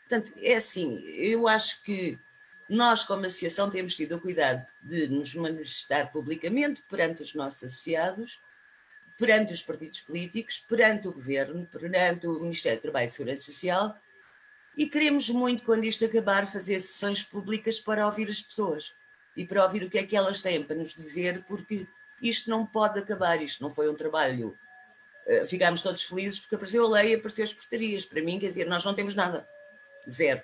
Portanto, é assim, eu acho que nós, como associação, temos tido o cuidado de nos manifestar publicamente perante os nossos associados, perante os partidos políticos, perante o governo, perante o Ministério do Trabalho e Segurança Social, e queremos muito, quando isto acabar, fazer sessões públicas para ouvir as pessoas e para ouvir o que é que elas têm para nos dizer, porque isto não pode acabar, isto não foi um trabalho uh, ficámos todos felizes porque apareceu a lei e apareceu as portarias. Para mim, quer dizer, nós não temos nada. Zero.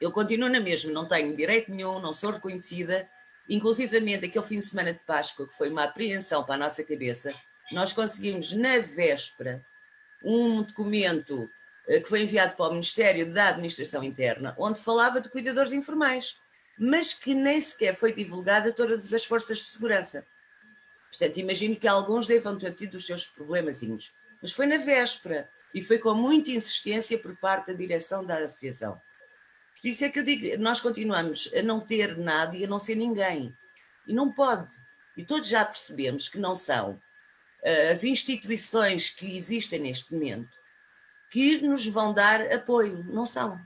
Eu continuo na mesma, não tenho direito nenhum, não sou reconhecida. Inclusivamente, aquele fim de semana de Páscoa, que foi uma apreensão para a nossa cabeça, nós conseguimos, na véspera, um documento uh, que foi enviado para o Ministério da Administração Interna, onde falava de cuidadores informais, mas que nem sequer foi divulgada a todas as forças de segurança. Portanto, imagino que alguns devam ter tido os seus problemazinhos, mas foi na véspera e foi com muita insistência por parte da direção da associação. Por isso é que eu digo, nós continuamos a não ter nada e a não ser ninguém. E não pode. E todos já percebemos que não são uh, as instituições que existem neste momento que nos vão dar apoio. Não são.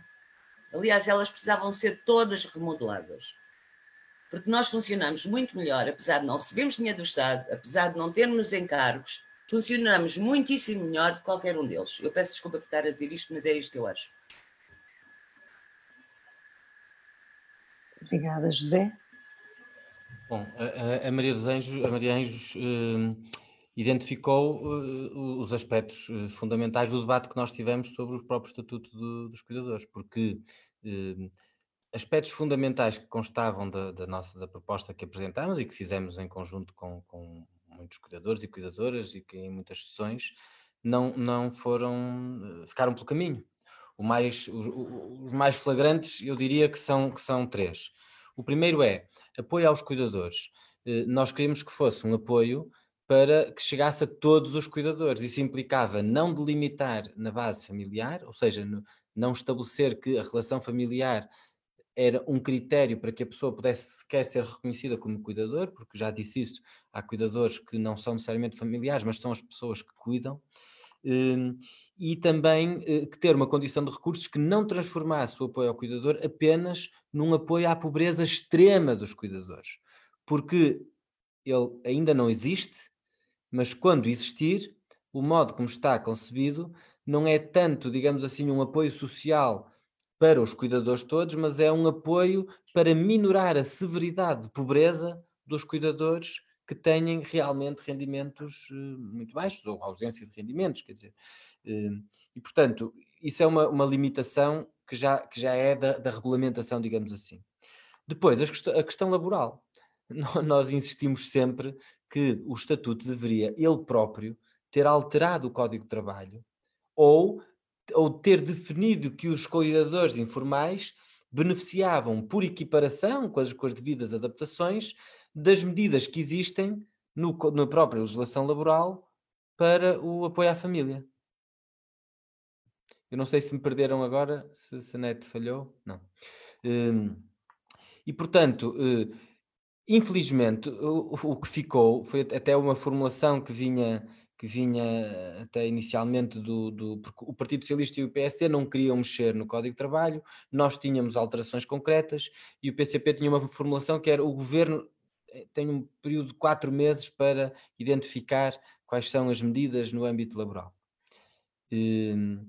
Aliás, elas precisavam ser todas remodeladas porque nós funcionamos muito melhor, apesar de não recebermos dinheiro do Estado, apesar de não termos encargos, funcionamos muitíssimo melhor de qualquer um deles. Eu peço desculpa por estar a dizer isto, mas é isto que eu acho. Obrigada, José. Bom, a, a Maria dos Anjos, a Maria Anjos eh, identificou uh, os aspectos uh, fundamentais do debate que nós tivemos sobre o próprio Estatuto do, dos Cuidadores, porque uh, aspectos fundamentais que constavam da, da, nossa da proposta que apresentámos e que fizemos em conjunto com, com muitos cuidadores e cuidadoras e que em muitas sessões não, não foram, eh, ficaram pelo caminho. O mais, os, mais flagrantes eu diria que são, que são três. O primeiro é apoio aos cuidadores. Eh, nós queríamos que fosse um apoio para que chegasse a todos os cuidadores. Isso implicava não delimitar na base familiar, ou seja, não estabelecer que a relação familiar era um critério para que a pessoa pudesse sequer ser reconhecida como cuidador, porque já disse isso, há cuidadores que não são necessariamente familiares, mas são as pessoas que cuidam, hum, e também eh, que ter uma condição de recursos que não transformasse o apoio ao cuidador apenas num apoio à pobreza extrema dos cuidadores, porque ele ainda não existe, mas quando existir, o modo como está concebido não é tanto, digamos assim, um apoio social para os cuidadores todos, mas é um apoio para minorar a severidade de pobreza dos cuidadores que têm realmente rendimentos uh, muito baixos ou ausência de rendimentos, quer dizer. Uh, e, portanto, isso é uma, uma limitação que já, que já é da, da regulamentação, digamos assim. Depois, a questão, a questão laboral. Nós insistimos sempre que o Estatuto deveria, ele próprio, ter alterado o Código de Trabalho ou ou ter definido que os cuidadores informais beneficiavam por equiparação, com as, com as devidas adaptações, das medidas que existem no, na própria legislação laboral para o apoio à família. Eu não sei se me perderam agora, se, se a net falhou. Não. Hum, e, portanto, uh, infelizmente, o, o, que ficou foi até uma formulação que vinha que vinha até inicialmente do, do o Partido Socialista e o PSD não queriam mexer no Código de Trabalho, nós tínhamos alterações concretas e o PCP tinha uma formulação que era o governo eh, tem um período de quatro meses para identificar quais são as medidas no âmbito laboral. E, hum,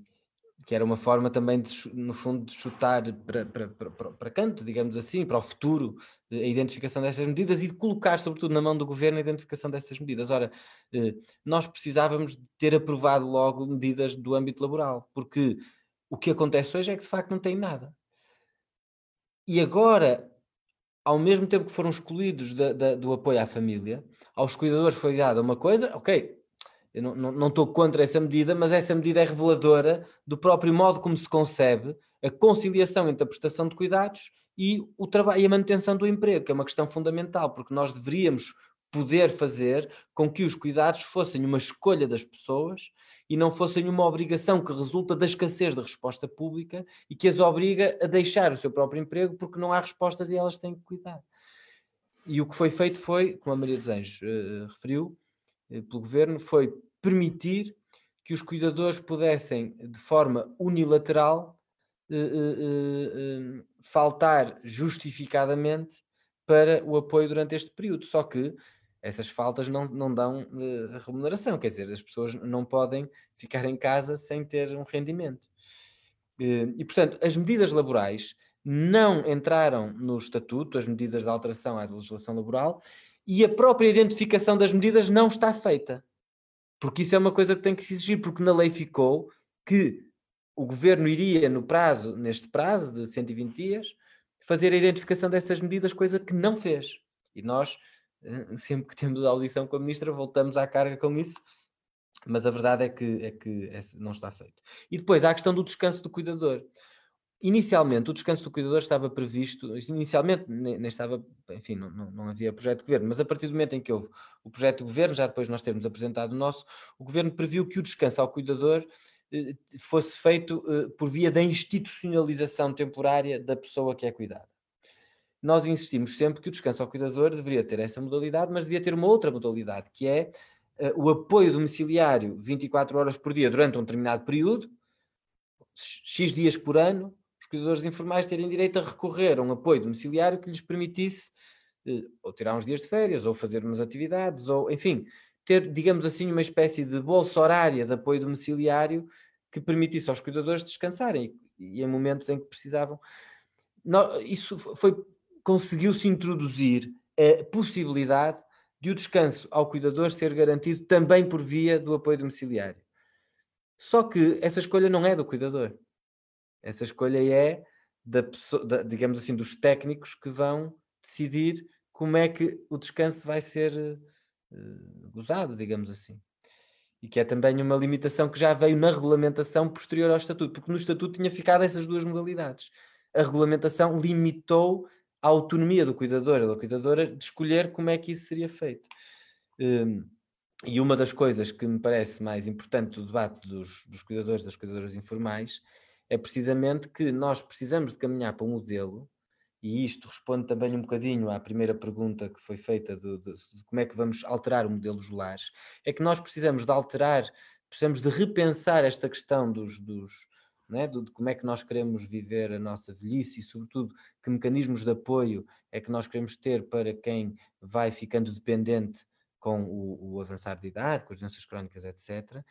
que era uma forma também, de, no fundo, de chutar para, para, para, para canto, digamos assim, para o futuro, a identificação dessas medidas e de colocar, sobretudo, na mão do governo a identificação dessas medidas. Ora, eh, nós precisávamos de ter aprovado logo medidas do âmbito laboral, porque o que acontece hoje é que, de facto, não tem nada. E agora, ao mesmo tempo que foram excluídos da, da, do apoio à família, aos cuidadores foi dada uma coisa, ok, eu não, não, não estou contra essa medida, mas essa medida é reveladora do próprio modo como se concebe a conciliação entre a prestação de cuidados e o trabalho e a manutenção do emprego, que é uma questão fundamental, porque nós deveríamos poder fazer com que os cuidados fossem uma escolha das pessoas e não fossem uma obrigação que resulta da escassez da resposta pública e que as obriga a deixar o seu próprio emprego porque não há respostas e elas têm que cuidar. E o que foi feito foi, como a Maria dos Anjos uh, referiu, uh, pelo governo, foi permitir que os cuidadores pudessem, de forma unilateral, eh, eh, eh, faltar justificadamente para o apoio durante este período. Só que essas faltas não, não dão remuneração, quer dizer, as pessoas não podem ficar em casa sem ter um rendimento. e, portanto, as medidas laborais não entraram no estatuto, as medidas de alteração à legislação laboral, e a própria identificação das medidas não está feita. Porque isso é uma coisa que tem que se exigir, porque na lei ficou que o governo iria, no prazo, neste prazo de 120 dias, fazer a identificação dessas medidas, coisa que não fez. E nós, eh, sempre que temos audição com a ministra, voltamos à carga com isso, mas a verdade é que, é que não está feito. E depois há a questão do descanso do cuidador. Inicialmente, o descanso do cuidador estava previsto, inicialmente nem, estava, enfim, não, não, não, havia projeto de governo, mas a partir do momento em que houve o projeto de governo, já depois nós termos apresentado o nosso, o governo previu que o descanso ao cuidador eh, fosse feito eh, por via da institucionalização temporária da pessoa que é cuidada. Nós insistimos sempre que o descanso ao cuidador deveria ter essa modalidade, mas devia ter uma outra modalidade, que é eh, o apoio domiciliário 24 horas por dia durante um determinado período, X dias por ano, os cuidadores informais terem direito a recorrer a um apoio domiciliário que lhes permitisse eh, ou tirar uns dias de férias, ou fazer umas atividades, ou enfim, ter, digamos assim, uma espécie de bolsa horária de apoio domiciliário que permitisse aos cuidadores descansarem e, e em momentos em que precisavam. isso foi conseguiu-se introduzir a possibilidade de o descanso ao cuidador ser garantido também por via do apoio domiciliário. Só que essa escolha não é do cuidador. Essa escolha é da da, digamos assim, dos técnicos que vão decidir como é que o descanso vai ser uh, gozado, digamos assim. E que é também uma limitação que já veio na regulamentação posterior ao estatuto, porque no estatuto tinha ficado essas duas modalidades. A regulamentação limitou a autonomia do cuidador ou da cuidadora de escolher como é que isso seria feito. Um, e uma das coisas que me parece mais importante do debate dos, dos cuidadores, das cuidadoras informais, é precisamente que nós precisamos de caminhar para um modelo, e isto responde também um bocadinho à primeira pergunta que foi feita de, de, de como é que vamos alterar o modelo dos lares, é que nós precisamos de alterar, precisamos de repensar esta questão dos, dos é? de, de como é que nós queremos viver a nossa velhice e, sobretudo, que mecanismos de apoio é que nós queremos ter para quem vai ficando dependente com o, o, avançar de idade, com as doenças crónicas, etc.,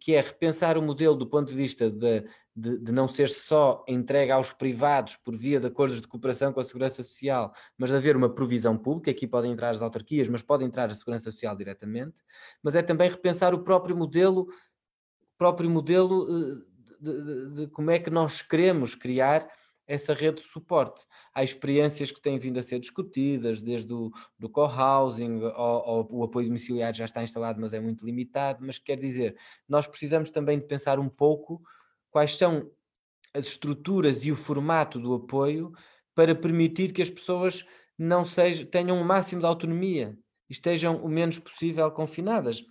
que é repensar o modelo do ponto de vista de, de, de, não ser só entregue aos privados por via de acordos de cooperação com a Segurança Social, mas de haver uma provisão pública, aqui podem entrar as autarquias, mas pode entrar a Segurança Social diretamente, mas é também repensar o próprio modelo, próprio modelo eh, de, de como é que nós queremos criar essa rede de suporte. Há experiências que têm vindo a ser discutidas, desde o do co-housing o apoio domiciliário já está instalado, mas é muito limitado. Mas quer dizer, nós precisamos também de pensar um pouco quais são as estruturas e o formato do apoio para permitir que as pessoas não sejam, tenham o máximo de autonomia e estejam o menos possível confinadas,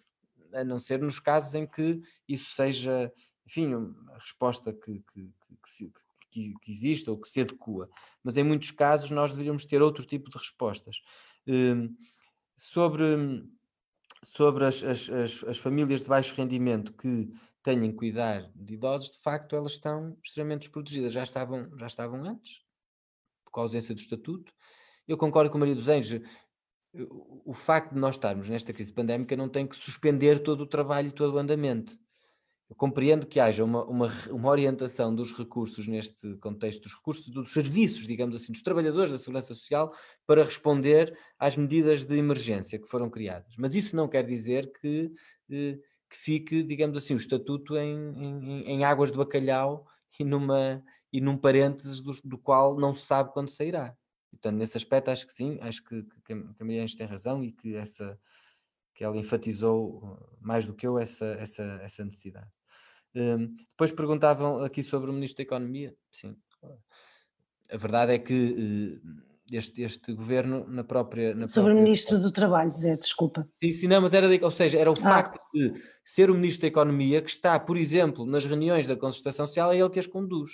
a não ser nos casos em que isso seja, enfim, a resposta que, que, que, que que, que existe ou que se adequa, mas em muitos casos nós deveríamos ter outro tipo de respostas. Um, sobre sobre as, as, as, as, famílias de baixo rendimento que tenham que cuidar de idosos, de facto elas estão extremamente desprotegidas, já estavam, já estavam antes, por causa ausência do estatuto. Eu concordo com Maria dos Anjos, o facto de nós estarmos nesta crise pandémica não tem que suspender todo o trabalho e todo o andamento. Eu compreendo que haja uma, uma, uma, orientação dos recursos neste contexto, dos recursos dos serviços, digamos assim, dos trabalhadores da Segurança Social para responder às medidas de emergência que foram criadas. Mas isso não quer dizer que, eh, que fique, digamos assim, o estatuto em, em, em, águas de bacalhau e, numa, e num parênteses do, do, qual não se sabe quando sairá. Portanto, nesse aspecto, acho que sim, acho que, que a Maria tem razão e que essa que ela enfatizou mais do que eu essa, essa, essa necessidade. Um, depois perguntavam aqui sobre o Ministro da Economia. Sim. A verdade é que uh, este, este governo, na própria. Na sobre própria... o Ministro do Trabalho, Zé, desculpa. Sim, sim, não, mas era. De, ou seja, era o ah. facto de ser o Ministro da Economia que está, por exemplo, nas reuniões da concertação social, é ele que as conduz.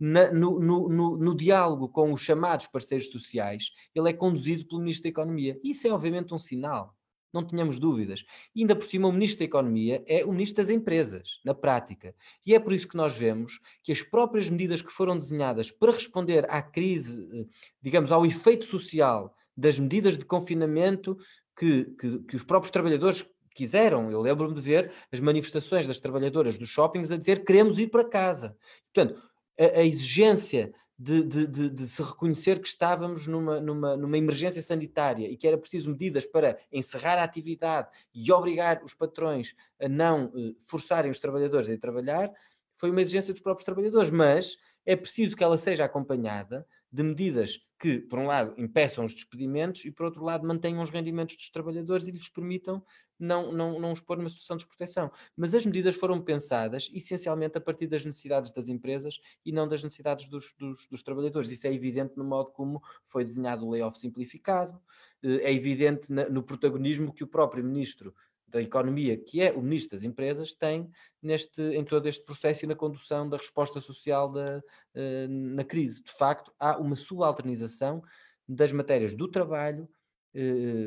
Na, no, no, no, no, diálogo com os chamados parceiros sociais, ele é conduzido pelo Ministro da Economia. Isso é obviamente um sinal não tenhamos dúvidas. E ainda por cima, o Ministro da Economia é o Ministro das Empresas, na prática. E é por isso que nós vemos que as próprias medidas que foram desenhadas para responder à crise, eh, digamos, ao efeito social das medidas de confinamento que, que, que os próprios trabalhadores quiseram. Eu lembro-me de ver as manifestações das trabalhadoras dos shoppings a dizer queremos ir para casa. Portanto, a, a exigência de, de, de, de, se reconhecer que estávamos numa, numa, numa emergência sanitária e que era preciso medidas para encerrar a atividade e obrigar os patrões a não uh, forçarem os trabalhadores a ir trabalhar, foi uma exigência dos próprios trabalhadores, mas é preciso que ela seja acompanhada de medidas que, por um lado, impeçam os despedimentos e, por outro lado, mantenham os rendimentos dos trabalhadores e lhes permitam não, não, não os pôr numa situação de desproteção. Mas as medidas foram pensadas essencialmente a partir das necessidades das empresas e não das necessidades dos, dos, dos trabalhadores. Isso é evidente no modo como foi desenhado o layoff simplificado, eh, é evidente no protagonismo que o próprio ministro da economia, que é o ministro das empresas, tem neste, em todo este processo e na condução da resposta social da, uh, na crise. De facto, há uma subalternização das matérias do trabalho,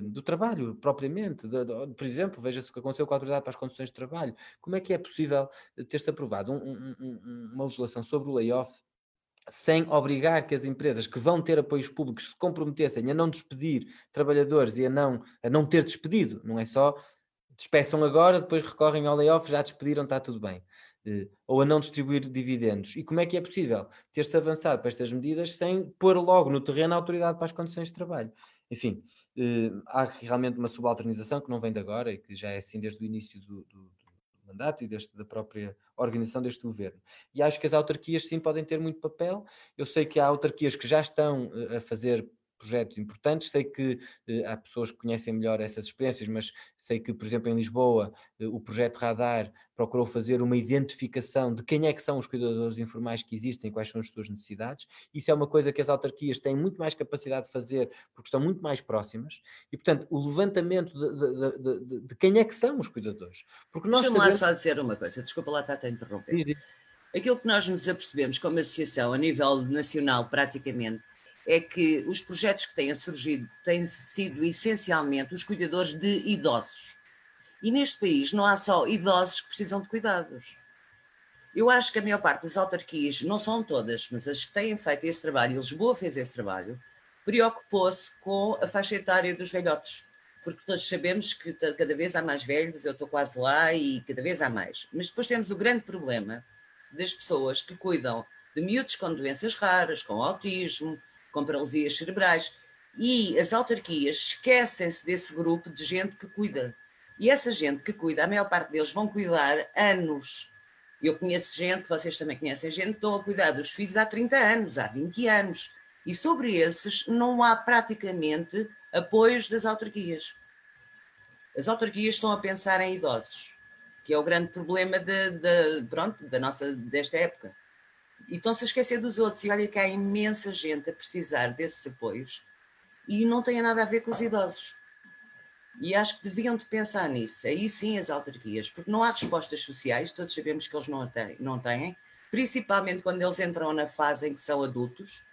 do trabalho propriamente. De, de, por exemplo, veja-se o que aconteceu com a Autoridade para as Condições de Trabalho. Como é que é possível ter-se aprovado um, um, uma legislação sobre o layoff sem obrigar que as empresas que vão ter apoios públicos se comprometessem a não despedir trabalhadores e a não, a não ter despedido, não é só despeçam agora, depois recorrem ao layoff, já despediram, está tudo bem. Ou a não distribuir dividendos. E como é que é possível ter-se avançado para estas medidas sem pôr logo no terreno a autoridade para as condições de trabalho? Enfim, há realmente uma subalternização que não vem de agora e que já é assim desde o início do, do, do mandato e deste, da própria organização deste governo. E acho que as autarquias sim podem ter muito papel. Eu sei que há autarquias que já estão uh, a fazer projetos importantes. Sei que eh, há pessoas que conhecem melhor essas experiências, mas sei que, por exemplo, em Lisboa, eh, o projeto Radar procurou fazer uma identificação de quem é que são os cuidadores informais que existem quais são as suas necessidades. Isso é uma coisa que as autarquias têm muito mais capacidade de fazer porque estão muito mais próximas e, portanto, o levantamento de, de, de, de quem é que são os cuidadores. Porque nós Deixa-me sabemos... lá só dizer uma coisa, desculpa lá estar a interromper. Aquilo que nós nos apercebemos como associação a nível nacional, praticamente, é que os projetos que têm surgido têm sido essencialmente os cuidadores de idosos. E neste país não há só idosos que precisam de cuidados. Eu acho que a maior parte das autarquias, não são todas, mas as que têm feito esse trabalho, e Lisboa fez esse trabalho, preocupou-se com a faixa etária dos velhotes. Porque todos sabemos que cada vez há mais velhos, eu estou quase lá e cada vez há mais. Mas depois temos o grande problema das pessoas que cuidam de miúdos com doenças raras, com autismo, com paralisias cerebrais. E as autarquias esquecem-se desse grupo de gente que cuida. E essa gente que cuida, a maior parte deles vão cuidar anos. Eu conheço gente, vocês também conhecem gente, estão a cuidar dos filhos há 30 anos, há 20 anos. E sobre esses não há praticamente apoios das autarquias. As autarquias estão a pensar em idosos, que é o grande problema de, de, pronto, da nossa, desta época. E estão-se a esquecer dos outros. E olha que há imensa gente a precisar desses apoios e não tem nada a ver com os idosos. E acho que deviam de pensar nisso. Aí sim as autarquias, porque não há respostas sociais, todos sabemos que eles não têm, não têm, principalmente quando eles entram na fase em que são adultos.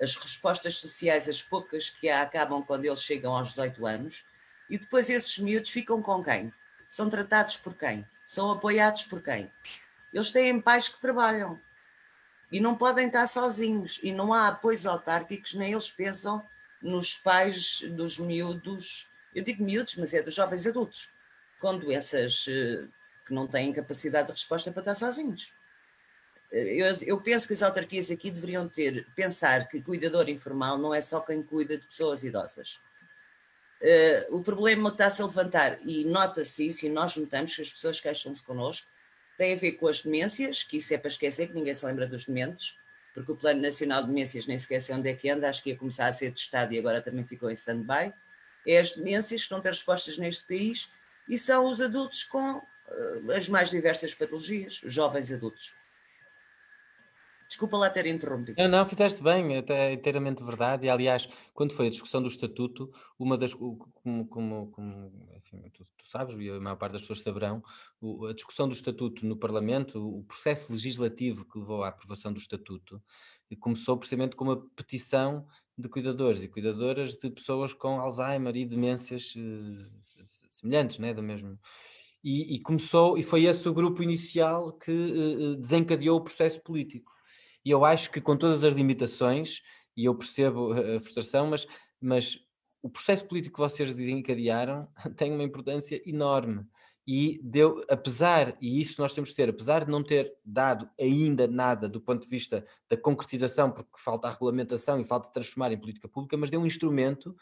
As respostas sociais, as poucas que há, acabam quando eles chegam aos 18 anos. E depois esses miúdos ficam com quem? São tratados por quem? São apoiados por quem? Eles têm pais que trabalham e não podem estar sozinhos e não há apoios autárquicos, nem eles pensam nos pais dos miúdos, eu digo miúdos, mas é dos jovens adultos, com doenças eh, que não têm capacidade de resposta para estar sozinhos. Eh, eu, eu, penso que as autarquias aqui deveriam ter, pensar que cuidador informal não é só quem cuida de pessoas idosas. Uh, o problema está-se a levantar e nota-se isso, e nós notamos que as pessoas queixam-se connosco, tem a ver com as demências, que isso é para esquecer, que ninguém se lembra dos dementes, porque o Plano Nacional de Demências nem sequer sei onde é que anda, acho que ia começar a ser testado e agora também ficou em stand-by. É as demências que a ter respostas neste país e são os adultos com uh, as mais diversas patologias, jovens adultos. Desculpa lá ter interrompido. Não, não, fizeste bem, é inteiramente verdade. E, aliás, quando foi a discussão do Estatuto, uma das. Como, como, como enfim, tu, tu, sabes, e a maior parte das pessoas saberão, a discussão do Estatuto no Parlamento, o processo legislativo que levou à aprovação do Estatuto, começou precisamente com uma petição de cuidadores e cuidadoras de pessoas com Alzheimer e demências uh, semelhantes, né, do mesmo. E, e, começou, e foi esse o grupo inicial que uh, desencadeou o processo político. E eu acho que com todas as limitações, e eu percebo a frustração, mas, mas o processo político que vocês desencadearam tem uma importância enorme. e deu, apesar, e isso nós temos que ser, apesar de não ter dado ainda nada do ponto de vista da concretização, porque falta a regulamentação e falta transformar em política pública, mas deu um instrumento,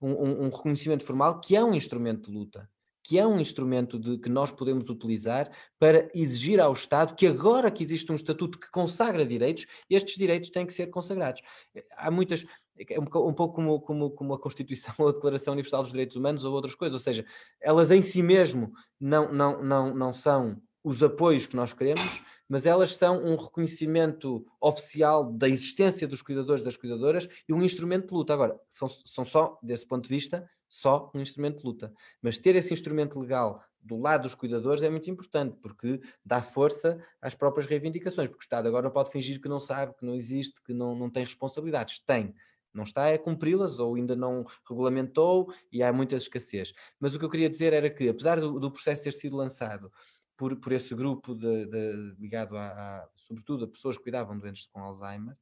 um, um, um reconhecimento formal que é um instrumento de luta que é um instrumento de, que nós podemos utilizar para exigir ao Estado que agora que existe um estatuto que consagra direitos, estes direitos têm que ser consagrados. Há muitas, é um, pouco como, como, como, a Constituição ou a Declaração Universal dos Direitos Humanos ou outras coisas, ou seja, elas em si mesmo não, não, não, não são os apoios que nós queremos, mas elas são um reconhecimento oficial da existência dos cuidadores das cuidadoras e um instrumento de luta. Agora, são, são só, desse ponto de vista, só um instrumento de luta. Mas ter esse instrumento legal do lado dos cuidadores é muito importante, porque dá força às próprias reivindicações, porque o Estado agora pode fingir que não sabe, que não existe, que não, não tem responsabilidades. Tem. Não está a cumpri-las ou ainda não regulamentou e há muitas escassez. Mas o que eu queria dizer era que, apesar do, do processo ter sido lançado por, por esse grupo de, de, ligado a, a, sobretudo a pessoas que cuidavam doentes com Alzheimer,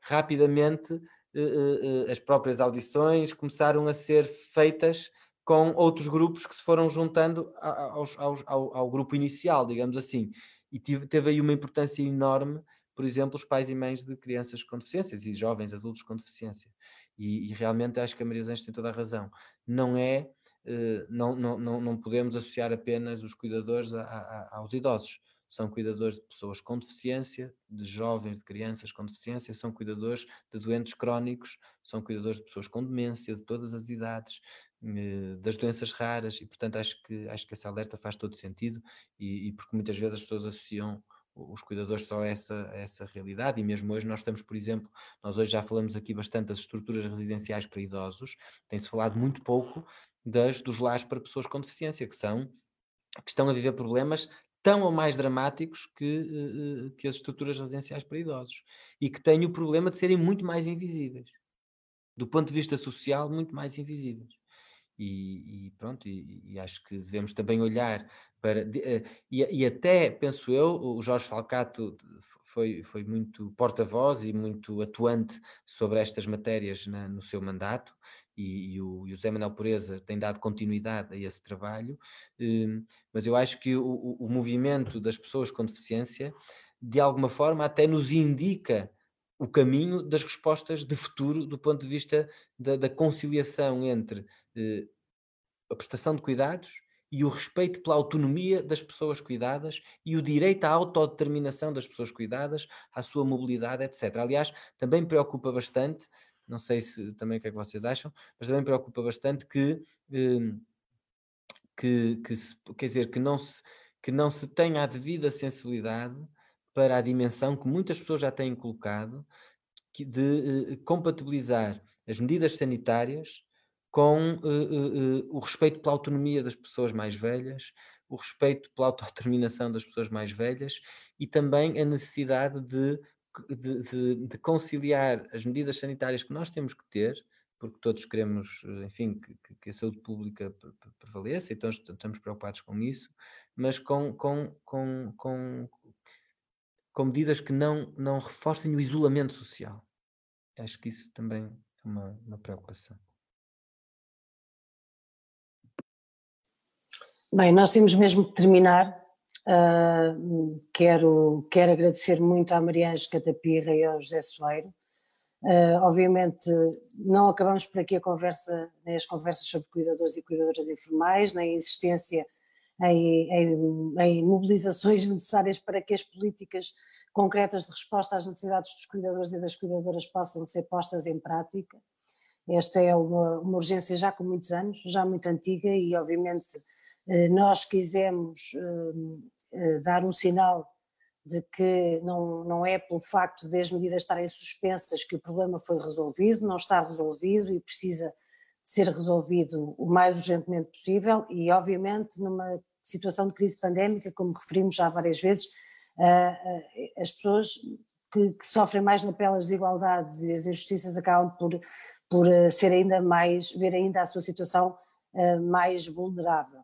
rapidamente as próprias audições começaram a ser feitas com outros grupos que se foram juntando aos, aos, ao, ao, grupo inicial, digamos assim. E tive, teve aí uma importância enorme, por exemplo, os pais e mães de crianças com deficiências e jovens adultos com deficiência. E, e realmente acho que a Maria Zens tem toda a razão. Não é, não, não, não, não podemos associar apenas os cuidadores a, a, aos idosos são cuidadores de pessoas com deficiência, de jovens, de crianças com deficiência, são cuidadores de doentes crónicos, são cuidadores de pessoas com demência, de todas as idades, eh, das doenças raras, e portanto acho que, acho que essa alerta faz todo sentido, e, e porque muitas vezes as pessoas associam os cuidadores só a essa, a essa realidade, e mesmo hoje nós estamos, por exemplo, nós hoje já falamos aqui bastante das estruturas residenciais para idosos, tem-se falado muito pouco das, dos lares para pessoas com deficiência, que são que estão a viver problemas tão ou mais dramáticos que, uh, que as estruturas residenciais para idosos e que têm o problema de serem muito mais invisíveis. Do ponto de vista social, muito mais invisíveis. E, e pronto, e, e, acho que devemos também olhar para. Uh, e, e, até, penso eu, o Jorge Falcato foi, foi muito porta-voz e muito atuante sobre estas matérias na, no seu mandato, e, e, o, e o Zé Manuel Pureza tem dado continuidade a esse trabalho, eh, mas eu acho que o, o, movimento das pessoas com deficiência, de alguma forma, até nos indica o caminho das respostas de futuro do ponto de vista da, da conciliação entre eh, a prestação de cuidados e o respeito pela autonomia das pessoas cuidadas e o direito à autodeterminação das pessoas cuidadas, à sua mobilidade, etc. Aliás, também preocupa bastante não sei se também o que é que vocês acham, mas também preocupa bastante que, hum, que, que se, quer dizer, que não, se, que não se tenha a devida sensibilidade para a dimensão que muitas pessoas já têm colocado de uh, compatibilizar as medidas sanitárias com uh, uh, o respeito pela autonomia das pessoas mais velhas, o respeito pela autodeterminação das pessoas mais velhas e também a necessidade de de, de, de, conciliar as medidas sanitárias que nós temos que ter, porque todos queremos, enfim, que, que a saúde pública prevaleça, então estamos preocupados com isso, mas com, com, com, com, com medidas que não, não reforcem o isolamento social. Acho que isso também é uma, uma preocupação. Bem, nós temos mesmo que terminar. Uh, quero, quero agradecer muito à Mariange Catapirra e ao José Soeiro. Uh, obviamente não acabamos por aqui a conversa, nem as conversas sobre cuidadores e cuidadoras informais, nem a insistência em, em, em, mobilizações necessárias para que as políticas concretas de resposta às necessidades dos cuidadores e das cuidadoras possam ser postas em prática. Esta é uma, uma urgência já com muitos anos, já muito antiga e obviamente nós quisemos eh, eh, dar um sinal de que não, não é pelo facto de as medidas estarem suspensas que o problema foi resolvido, não está resolvido e precisa ser resolvido o mais urgentemente possível e obviamente numa situação de crise pandémica, como referimos já várias vezes, as pessoas que, que sofrem mais na pele as desigualdades e as injustiças acabam por, por ser ainda mais, ver ainda a sua situação mais vulnerável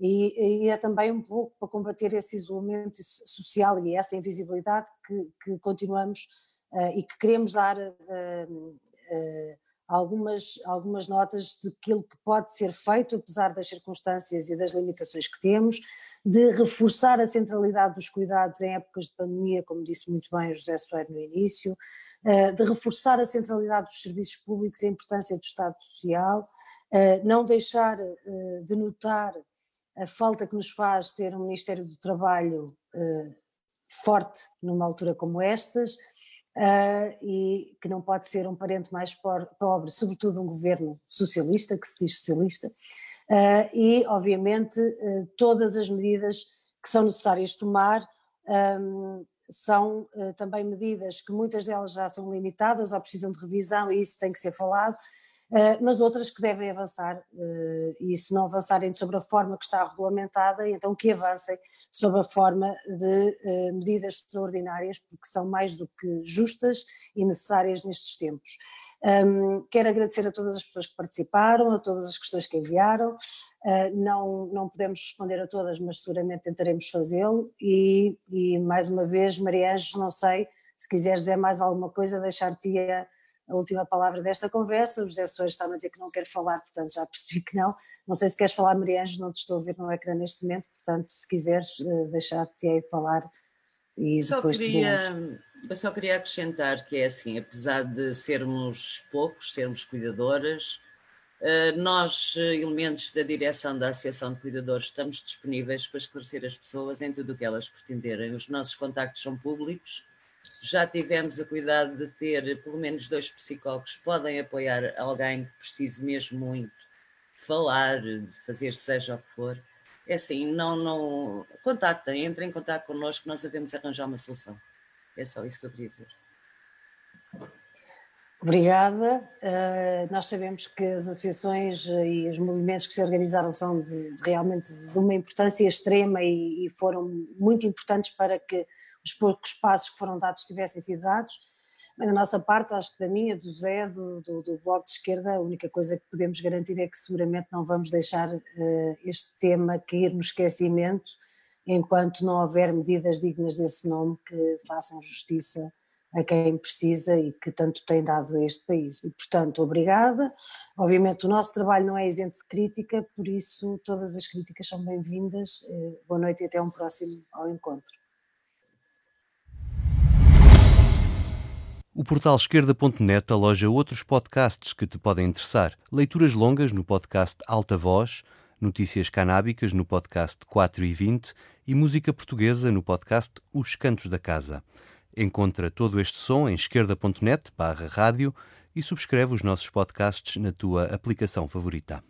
e, e, é também um pouco para combater esse isolamento social e essa invisibilidade que, que continuamos uh, e que queremos dar uh, uh, algumas, algumas notas daquilo que pode ser feito, apesar das circunstâncias e das limitações que temos, de reforçar a centralidade dos cuidados em épocas de pandemia, como disse muito bem o José Soeiro no início, de reforçar a centralidade dos serviços públicos e a importância do Estado Social, não deixar de notar a falta que nos faz ter um Ministério do Trabalho forte numa altura como estas, e que não pode ser um parente mais pobre, sobretudo um governo socialista, que se diz socialista, e, obviamente, todas as medidas que são necessárias tomar ehm, são uh, também medidas que muitas delas já são limitadas ou precisam de revisão e isso tem que ser falado, uh, mas outras que devem avançar uh, e se não avançarem sobre a forma que está regulamentada, então que avancem sobre a forma de medidas extraordinárias, porque são mais do que justas e necessárias nestes tempos. Um, quero agradecer a todas as pessoas que participaram, a todas as questões que enviaram. Uh, não, não podemos responder a todas, mas seguramente tentaremos fazê-lo. E, e, mais uma vez, Maria Ângeles, não sei se quiseres dizer mais alguma coisa, deixar-te a, a, última palavra desta conversa. O José Soares está a dizer que não quer falar, portanto já percebi que não. Não sei se queres falar, Maria Ângeles, não te estou a ver no ecrã neste momento, portanto, se quiseres uh, deixar-te aí falar e só depois queria, eu só queria acrescentar que é assim, apesar de sermos poucos, sermos cuidadoras, eh, nós, elementos da direção da Associação de Cuidadores, estamos disponíveis para esclarecer as pessoas em tudo o que elas pretenderem. Os nossos contactos são públicos, já tivemos a cuidado de ter pelo menos dois psicólogos que podem apoiar alguém que precise mesmo muito falar, fazer seja o que for. É assim, não, não, contactem, entrem em contato connosco, nós devemos arranjar uma solução. É só isso que eu queria dizer. Obrigada. Uh, nós sabemos que as associações e os movimentos que se organizaram são de, de, realmente de uma importância extrema e, e, foram muito importantes para que os poucos passos que foram dados tivessem sido dados. Mas da nossa parte, acho que da minha, do Zé, do, do, do, Bloco de Esquerda, a única coisa que podemos garantir é que seguramente não vamos deixar uh, este tema cair no esquecimento enquanto não houver medidas dignas desse nome que façam justiça a quem precisa e que tanto tem dado a este país. E, portanto, obrigada. Obviamente, o nosso trabalho não é isento de crítica, por isso, todas as críticas são bem-vindas. Eh, boa noite e até um próximo ao encontro. O portal esquerda.net aloja outros podcasts que te podem interessar. Leituras longas no podcast Alta Voz notícias canábicas no podcast 4 e 20 e música portuguesa no podcast Os Cantos da Casa. Encontra todo este som em esquerda.net barra rádio e subscreve os nossos podcasts na tua aplicação favorita.